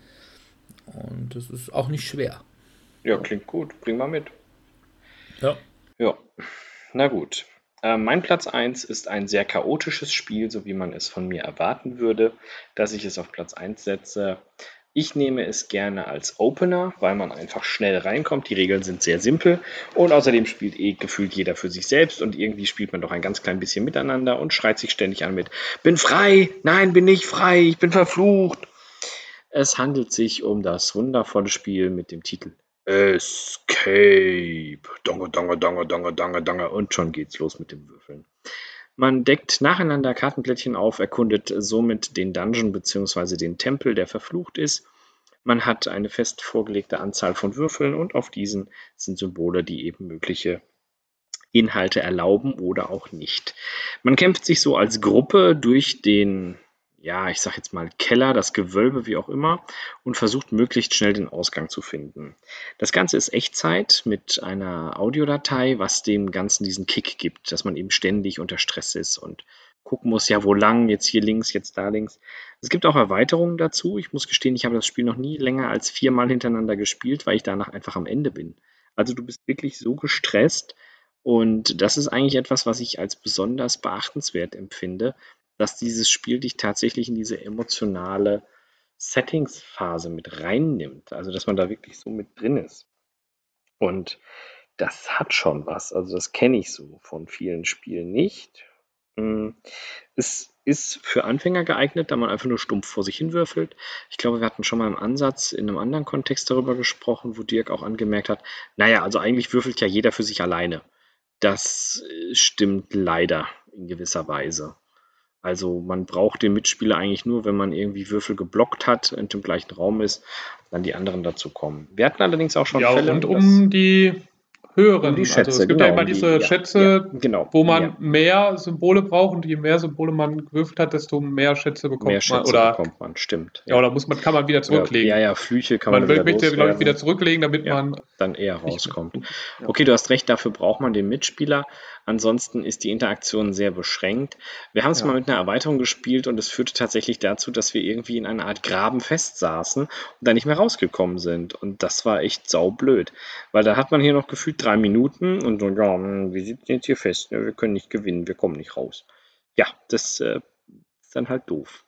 Und es ist auch nicht schwer. Ja, klingt gut. Bring mal mit. Ja. Ja, na gut. Äh, mein Platz 1 ist ein sehr chaotisches Spiel, so wie man es von mir erwarten würde, dass ich es auf Platz 1 setze. Ich nehme es gerne als Opener, weil man einfach schnell reinkommt. Die Regeln sind sehr simpel und außerdem spielt eh gefühlt jeder für sich selbst und irgendwie spielt man doch ein ganz klein bisschen miteinander und schreit sich ständig an mit Bin frei! Nein, bin nicht frei! Ich bin verflucht! Es handelt sich um das wundervolle Spiel mit dem Titel Escape. Donge, donge, donge, donge, donge, donge. Und schon geht's los mit dem Würfeln. Man deckt nacheinander Kartenplättchen auf, erkundet somit den Dungeon bzw. den Tempel, der verflucht ist. Man hat eine fest vorgelegte Anzahl von Würfeln und auf diesen sind Symbole, die eben mögliche Inhalte erlauben oder auch nicht. Man kämpft sich so als Gruppe durch den ja, ich sag jetzt mal Keller, das Gewölbe, wie auch immer, und versucht möglichst schnell den Ausgang zu finden. Das Ganze ist Echtzeit mit einer Audiodatei, was dem Ganzen diesen Kick gibt, dass man eben ständig unter Stress ist und gucken muss, ja, wo lang, jetzt hier links, jetzt da links. Es gibt auch Erweiterungen dazu. Ich muss gestehen, ich habe das Spiel noch nie länger als viermal hintereinander gespielt, weil ich danach einfach am Ende bin. Also du bist wirklich so gestresst, und das ist eigentlich etwas, was ich als besonders beachtenswert empfinde, dass dieses Spiel dich tatsächlich in diese emotionale Settingsphase mit reinnimmt. Also, dass man da wirklich so mit drin ist. Und das hat schon was. Also, das kenne ich so von vielen Spielen nicht. Hm, es ist für Anfänger geeignet, da man einfach nur stumpf vor sich hin würfelt. Ich glaube, wir hatten schon mal im Ansatz in einem anderen Kontext darüber gesprochen, wo Dirk auch angemerkt hat, naja, also eigentlich würfelt ja jeder für sich alleine. Das äh, stimmt leider in gewisser Weise. Also man braucht den Mitspieler eigentlich nur, wenn man irgendwie Würfel geblockt hat, und im gleichen Raum ist, dann die anderen dazu kommen. Wir hatten allerdings auch schon ja, Fälle. Und um die höheren. Um die Schätze, also es gibt genau, ja immer diese die, Schätze, ja, genau, wo man ja. mehr Symbole braucht und je mehr Symbole man gewürfelt hat, desto mehr Schätze bekommt Mehr man. Schätze Oder, bekommt man, stimmt. ja, oder muss man, kann man wieder zurücklegen. Ja, ja, Flüche kann man man, wieder möchte, glaube ich, wieder zurücklegen, damit man. dann eher rauskommt. Okay, du hast recht, dafür braucht man den Mitspieler. Ansonsten ist die Interaktion sehr beschränkt. Wir haben es Ja. mal mit einer Erweiterung gespielt und es führte tatsächlich dazu, dass wir irgendwie in einer Art Graben festsaßen und da nicht mehr rausgekommen sind. Und das war echt saublöd. Weil da hat man hier noch gefühlt drei Minuten und so, ja, hm, wir sitzen jetzt hier fest, ne? wir können nicht gewinnen, wir kommen nicht raus. Ja, das äh, ist dann halt doof.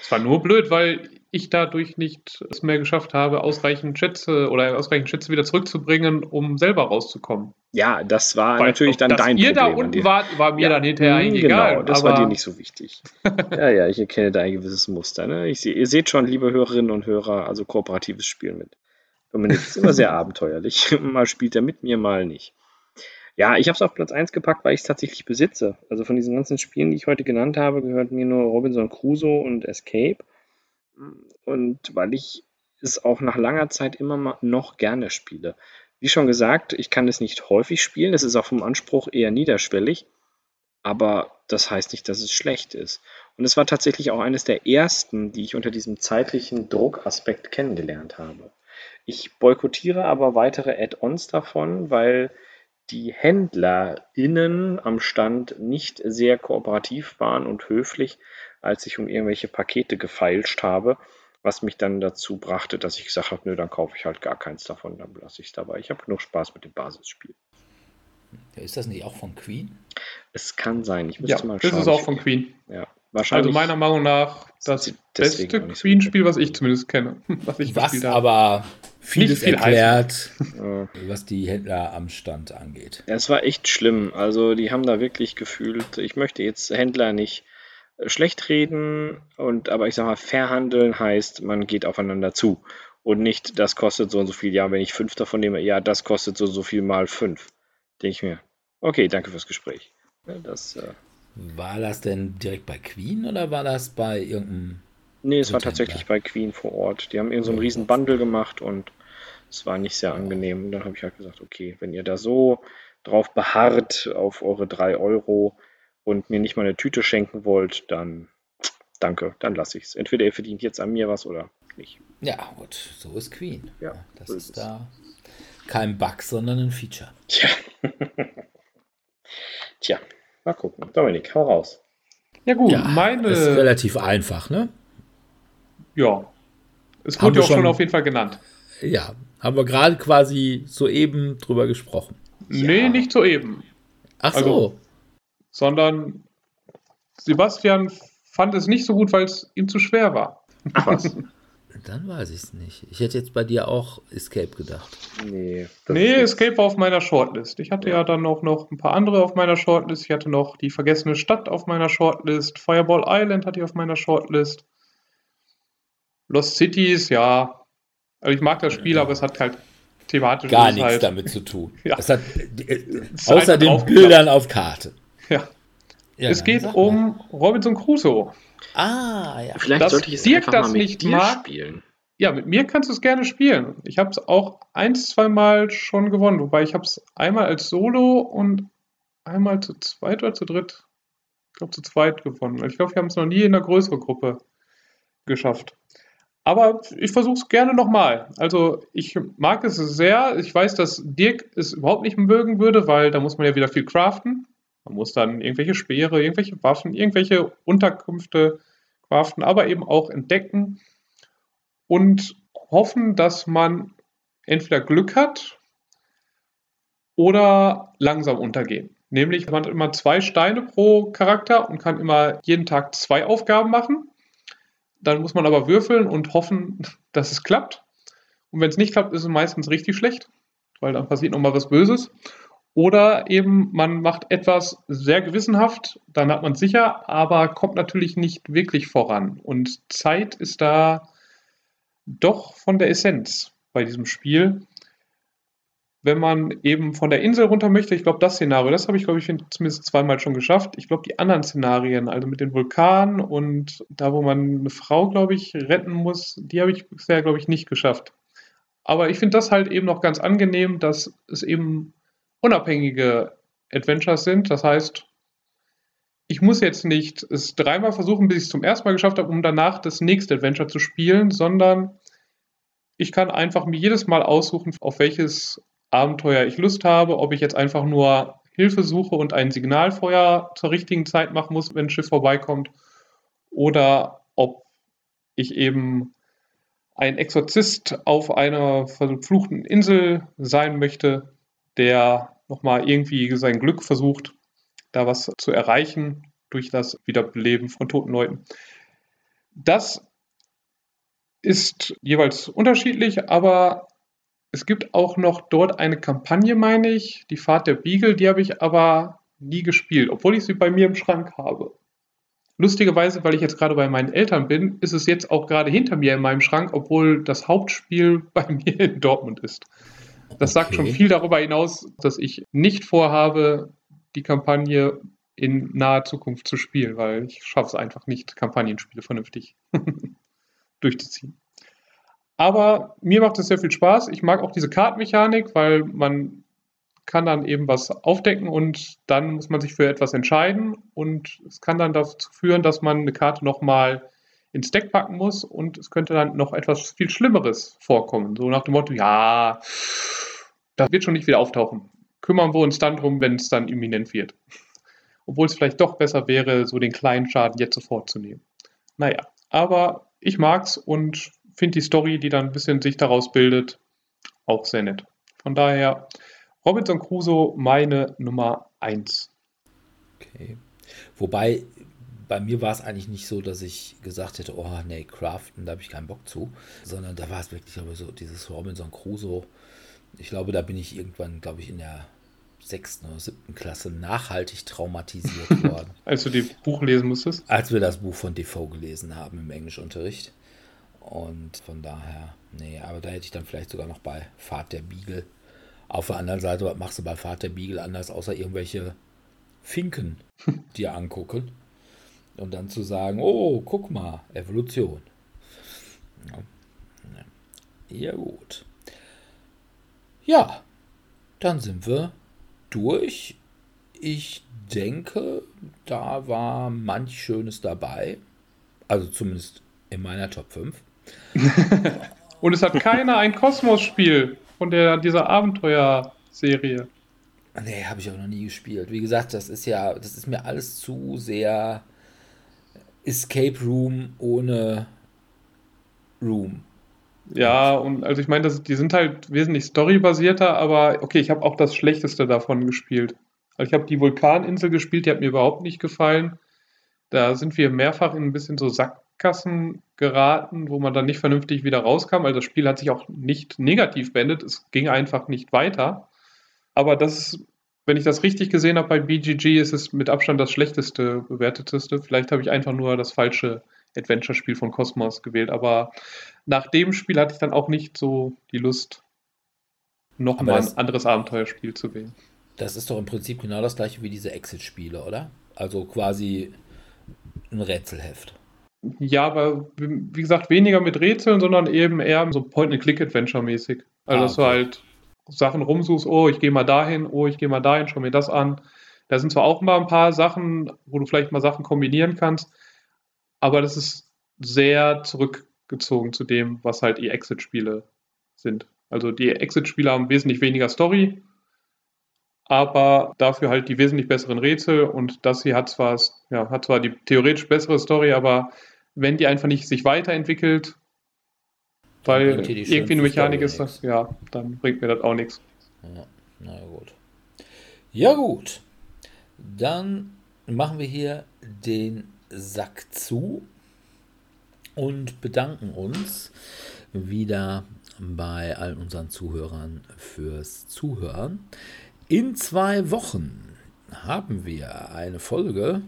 Es war nur blöd, weil ich dadurch nicht es mehr geschafft habe, ausreichend Schätze oder ausreichend Schätze wieder zurückzubringen, um selber rauszukommen. Ja, das war Weil, natürlich dann dass dein ihr Problem. da an unten wart, war mir Ja. dann hinterher eigentlich genau, egal. das aber war dir nicht so wichtig. ja, ja, ich erkenne da ein gewisses Muster. Ne? Ich ihr seht schon, liebe Hörerinnen und Hörer, also kooperatives Spielen mit. Dominik ist immer sehr abenteuerlich. mal spielt er mit mir, mal nicht. Ja, ich habe es auf Platz 1 gepackt, weil ich es tatsächlich besitze. Also von diesen ganzen Spielen, die ich heute genannt habe, gehört mir nur Robinson Crusoe und Escape. Und weil ich es auch nach langer Zeit immer noch gerne spiele. Wie schon gesagt, ich kann es nicht häufig spielen. Es ist auch vom Anspruch eher niederschwellig. Aber das heißt nicht, dass es schlecht ist. Und es war tatsächlich auch eines der ersten, die ich unter diesem zeitlichen Druckaspekt kennengelernt habe. Ich boykottiere aber weitere Add-ons davon, weil die HändlerInnen am Stand nicht sehr kooperativ waren und höflich, als ich um irgendwelche Pakete gefeilscht habe, was mich dann dazu brachte, dass ich gesagt habe, nö, dann kaufe ich halt gar keins davon, dann lasse ich es dabei. Ich habe genug Spaß mit dem Basisspiel. Ja, ist das nicht auch von Queen? Es kann sein, ich ja, müsste mal das schauen. ist auch von Queen. Ja, Also wahrscheinlich. meiner Meinung nach das beste Queen-Spiel, was ich zumindest kenne. Was ich Was aber vieles viel erklärt, Ja. was die Händler am Stand angeht. Ja, es war echt schlimm. Also die haben da wirklich gefühlt, ich möchte jetzt Händler nicht schlecht reden, und aber ich sag mal, verhandeln heißt, man geht aufeinander zu. Und nicht, das kostet so und so viel. Ja, wenn ich fünf davon nehme, ja, das kostet so und so viel mal fünf. Denke ich mir. Okay, danke fürs Gespräch. Das, äh, War das denn direkt bei Queen oder war das bei irgendeinem. nee, es war tatsächlich bei Queen vor Ort. Die haben irgend so einen riesen Bundle gemacht und es war nicht sehr angenehm. Und dann habe ich halt gesagt, okay, wenn ihr da so drauf beharrt auf eure drei Euro und mir nicht mal eine Tüte schenken wollt, dann danke, dann lasse ich es. Entweder ihr verdient jetzt an mir was oder nicht. Ja, gut, so ist Queen. Ja, das so ist ist da kein Bug, sondern ein Feature. Tja. Tja, mal gucken. Dominik, hau raus. Ja gut, Ja, meine. ist relativ einfach, ne? ja. Es wurde ja auch schon auf jeden Fall genannt. Ja, haben wir gerade quasi soeben drüber gesprochen. Nee, nicht soeben. Ach so. Also- Sondern Sebastian fand es nicht so gut, weil es ihm zu schwer war. Ach was. Dann weiß ich es nicht. Ich hätte jetzt bei dir auch Escape gedacht. Nee. Nee, Escape war auf meiner Shortlist. Ich hatte ja dann auch noch ein paar andere auf meiner Shortlist. Ich hatte noch die vergessene Stadt auf meiner Shortlist. Fireball Island hatte ich auf meiner Shortlist. Lost Cities, ja. Also ich mag das Spiel, aber es hat halt thematisch Gar nichts halt, damit zu tun. Ja. Das hat, äh, außer den. Bildern auf Karte. Ja. Ja, es geht um Robinson Crusoe. Ah, ja. Vielleicht dass sollte ich es Dirk einfach das mal mit nicht dir mag. spielen. Ja, mit mir kannst du es gerne spielen. Ich habe es auch ein, zwei Mal schon gewonnen, wobei ich habe es einmal als Solo und einmal zu zweit oder zu dritt, ich glaube zu zweit gewonnen. Ich glaube, wir haben es noch nie in einer größeren Gruppe geschafft. Aber ich versuche es gerne nochmal. Also ich mag es sehr. Ich weiß, dass Dirk es überhaupt nicht mögen würde, weil da muss man ja wieder viel craften. Man muss dann irgendwelche Speere, irgendwelche Waffen, irgendwelche Unterkünfte craften, aber eben auch entdecken und hoffen, dass man entweder Glück hat oder langsam untergehen. Nämlich, man hat immer zwei Steine pro Charakter und kann immer jeden Tag zwei Aufgaben machen. Dann muss man aber würfeln und hoffen, dass es klappt. Und wenn es nicht klappt, ist es meistens richtig schlecht, weil dann passiert nochmal was Böses. Oder eben, man macht etwas sehr gewissenhaft, dann hat man es sicher, aber kommt natürlich nicht wirklich voran. Und Zeit ist da doch von der Essenz bei diesem Spiel. Wenn man eben von der Insel runter möchte, ich glaube, das Szenario, das habe ich, glaube ich, zumindest zweimal schon geschafft. Ich glaube, die anderen Szenarien, also mit den Vulkanen und da, wo man eine Frau, glaube ich, retten muss, die habe ich bisher, glaube ich, nicht geschafft. Aber ich finde das halt eben noch ganz angenehm, dass es eben unabhängige Adventures sind. Das heißt, ich muss jetzt nicht es dreimal versuchen, bis ich es zum ersten Mal geschafft habe, um danach das nächste Adventure zu spielen, sondern ich kann einfach mir jedes Mal aussuchen, auf welches Abenteuer ich Lust habe, ob ich jetzt einfach nur Hilfe suche und ein Signalfeuer zur richtigen Zeit machen muss, wenn ein Schiff vorbeikommt, oder ob ich eben ein Exorzist auf einer verfluchten Insel sein möchte, der nochmal irgendwie sein Glück versucht, da was zu erreichen durch das Wiederbeleben von toten Leuten. Das ist jeweils unterschiedlich, aber es gibt auch noch dort eine Kampagne, meine ich, die Fahrt der Beagle, die habe ich aber nie gespielt, obwohl ich sie bei mir im Schrank habe. Lustigerweise, weil ich jetzt gerade bei meinen Eltern bin, ist es jetzt auch gerade hinter mir in meinem Schrank, obwohl das Hauptspiel bei mir in Dortmund ist. Das sagt schon Okay. viel darüber hinaus, dass ich nicht vorhabe, die Kampagne in naher Zukunft zu spielen, weil ich schaffe es einfach nicht, Kampagnenspiele vernünftig durchzuziehen. Aber mir macht es sehr viel Spaß. Ich mag auch diese Kartenmechanik, weil man kann dann eben was aufdecken und dann muss man sich für etwas entscheiden und es kann dann dazu führen, dass man eine Karte nochmal ins Deck packen muss und es könnte dann noch etwas viel Schlimmeres vorkommen. So nach dem Motto, ja, das wird schon nicht wieder auftauchen. Kümmern wir uns dann drum, wenn es dann imminent wird. Obwohl es vielleicht doch besser wäre, so den kleinen Schaden jetzt sofort zu nehmen. Naja, aber ich mag's und finde die Story, die dann ein bisschen sich daraus bildet, auch sehr nett. Von daher, Robinson Crusoe meine Nummer 1. Okay. Wobei bei mir war es eigentlich nicht so, dass ich gesagt hätte, oh nee, Craften, da habe ich keinen Bock zu, sondern da war es wirklich aber so dieses Robinson Crusoe. Ich glaube, da bin ich irgendwann, glaube ich, in der sechsten oder siebten Klasse nachhaltig traumatisiert worden. Als du das Buch lesen musstest? Als wir das Buch von Defoe gelesen haben im Englischunterricht. Und von daher, nee, aber da hätte ich dann vielleicht sogar noch bei Fahrt der Beagle. Auf der anderen Seite, was machst du bei Fahrt der Beagle anders, außer irgendwelche Finken dir angucken? Und dann zu sagen, oh, guck mal, Evolution. Ja, ja gut. Ja, dann sind wir durch. Ich denke, da war manch Schönes dabei. Also zumindest in meiner Top 5. Und es hat keiner ein Kosmos-Spiel von der, dieser Abenteuerserie. Nee, habe ich auch noch nie gespielt. Wie gesagt, das ist ja, das ist mir alles zu sehr Escape Room ohne Room. Ja, und also ich meine, die sind halt wesentlich storybasierter, aber okay, ich habe auch das Schlechteste davon gespielt. Also ich habe die Vulkaninsel gespielt, die hat mir überhaupt nicht gefallen. Da sind wir mehrfach in ein bisschen so Sackgassen geraten, wo man dann nicht vernünftig wieder rauskam. Also das Spiel hat sich auch nicht negativ beendet, es ging einfach nicht weiter. Aber das ist, wenn ich das richtig gesehen habe bei BGG, ist es mit Abstand das schlechteste bewerteteste. Vielleicht habe ich einfach nur das falsche Adventure-Spiel von Cosmos gewählt. Aber nach dem Spiel hatte ich dann auch nicht so die Lust, nochmal ein anderes Abenteuerspiel zu wählen. Das ist doch im Prinzip genau das gleiche wie diese Exit-Spiele, oder? Also quasi ein Rätselheft. Ja, aber wie gesagt, weniger mit Rätseln, sondern eben eher so Point-and-Click-Adventure-mäßig. Also, ah, dass du halt Sachen rumsuchst, oh, ich gehe mal dahin, oh, ich gehe mal dahin, schau mir das an. Da sind zwar auch mal ein paar Sachen, wo du vielleicht mal Sachen kombinieren kannst, aber das ist sehr zurückgezogen zu dem, was halt die Exit-Spiele sind. Also die Exit-Spiele haben wesentlich weniger Story, aber dafür halt die wesentlich besseren Rätsel und das hier hat zwar, ja, hat zwar die theoretisch bessere Story, aber wenn die einfach nicht sich weiterentwickelt, weil irgendwie eine Mechanik ist, das, ja, dann bringt mir das auch nichts. Ja, na gut. Ja gut, dann machen wir hier den Sack zu und bedanken uns wieder bei all unseren Zuhörern fürs Zuhören. In zwei Wochen haben wir eine Folge,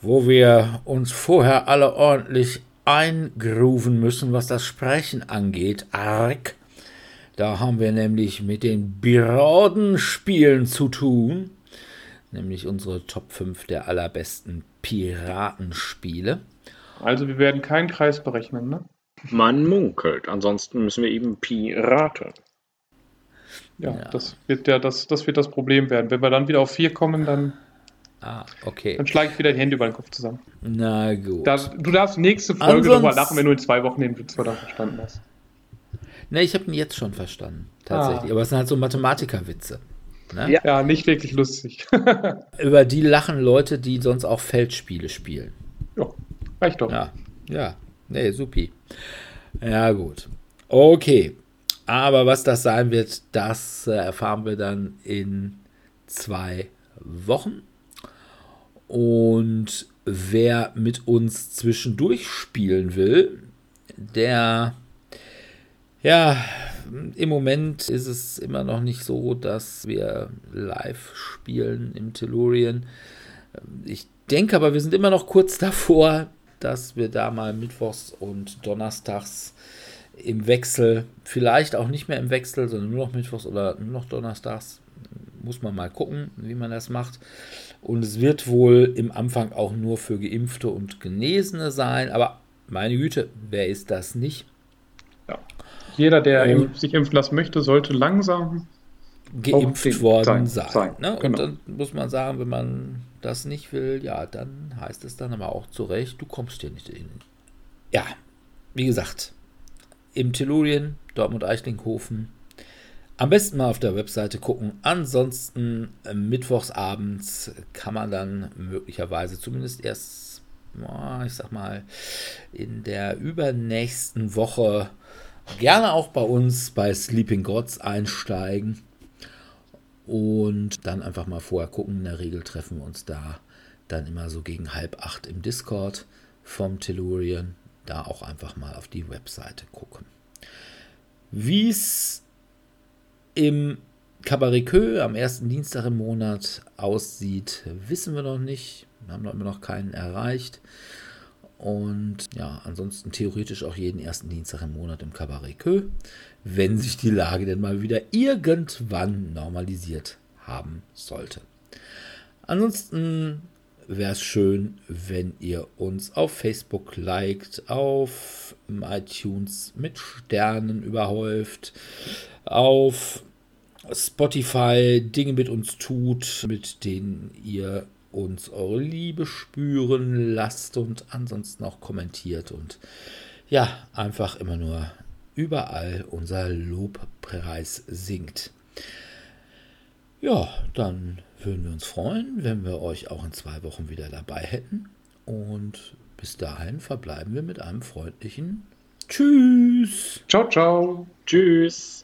wo wir uns vorher alle ordentlich eingrooven müssen, was das Sprechen angeht. Arg. Da haben wir nämlich mit den Biradenspielen zu tun nämlich unsere Top 5 der allerbesten Piratenspiele. Also wir werden keinen Kreis berechnen, ne? Man munkelt, ansonsten müssen wir eben Piraten. Ja, ja, Das, wird ja das, das wird das Problem werden. Wenn wir dann wieder auf 4 kommen, dann, ah, okay. dann schlage ich wieder die Hände über den Kopf zusammen. Na gut. Da, du darfst nächste Folge nochmal lachen, wenn du in zwei Wochen den Witz verstanden hast. Ne, ich habe ihn jetzt schon verstanden, tatsächlich. Ah. Aber es sind halt so Mathematikerwitze. Ne? Ja. ja, nicht wirklich lustig. Über die lachen Leute, die sonst auch Feldspiele spielen. Ja, reicht doch. Ja, ja. Nee, supi. Ja, gut. Okay. Aber was das sein wird, das äh, erfahren wir dann in zwei Wochen. Und wer mit uns zwischendurch spielen will, der ja, im Moment ist es immer noch nicht so, dass wir live spielen im Tellurien. Ich denke aber, wir sind immer noch kurz davor, dass wir da mal mittwochs und donnerstags im Wechsel, vielleicht auch nicht mehr im Wechsel, sondern nur noch mittwochs oder nur noch donnerstags, muss man mal gucken, wie man das macht. Und es wird wohl im Anfang auch nur für Geimpfte und Genesene sein, aber meine Güte, wer ist das nicht? Ja. Jeder, der und sich impfen lassen möchte, sollte langsam geimpft worden sein. sein. Ne? Genau. Und dann muss man sagen, wenn man das nicht will, ja, dann heißt es dann aber auch zu Recht, du kommst hier nicht hin. Ja, wie gesagt, im Tellurien, Dortmund-Eichlinghofen. Am besten mal auf der Webseite gucken. Ansonsten äh, mittwochsabends kann man dann möglicherweise zumindest erst, ich sag mal, in der übernächsten Woche gerne auch bei uns bei Sleeping Gods einsteigen und dann einfach mal vorher gucken. In der Regel treffen wir uns da dann immer so gegen halb acht im Discord vom Tellurian. Da auch einfach mal auf die Webseite gucken. Wie es im Cabaret Queue am ersten Dienstag im Monat aussieht, wissen wir noch nicht. Wir haben noch immer noch keinen erreicht. Und ja, ansonsten theoretisch auch jeden ersten Dienstag im Monat im Cabaret Queue, wenn sich die Lage denn mal wieder irgendwann normalisiert haben sollte. Ansonsten wäre es schön, wenn ihr uns auf Facebook liked, auf iTunes mit Sternen überhäuft, auf Spotify Dinge mit uns tut, mit denen ihr uns eure Liebe spüren lasst und ansonsten auch kommentiert und ja, einfach immer nur überall unser Lobpreis singt. Ja, dann würden wir uns freuen, wenn wir euch auch in zwei Wochen wieder dabei hätten. Und bis dahin verbleiben wir mit einem freundlichen Tschüss. Ciao, ciao. Tschüss.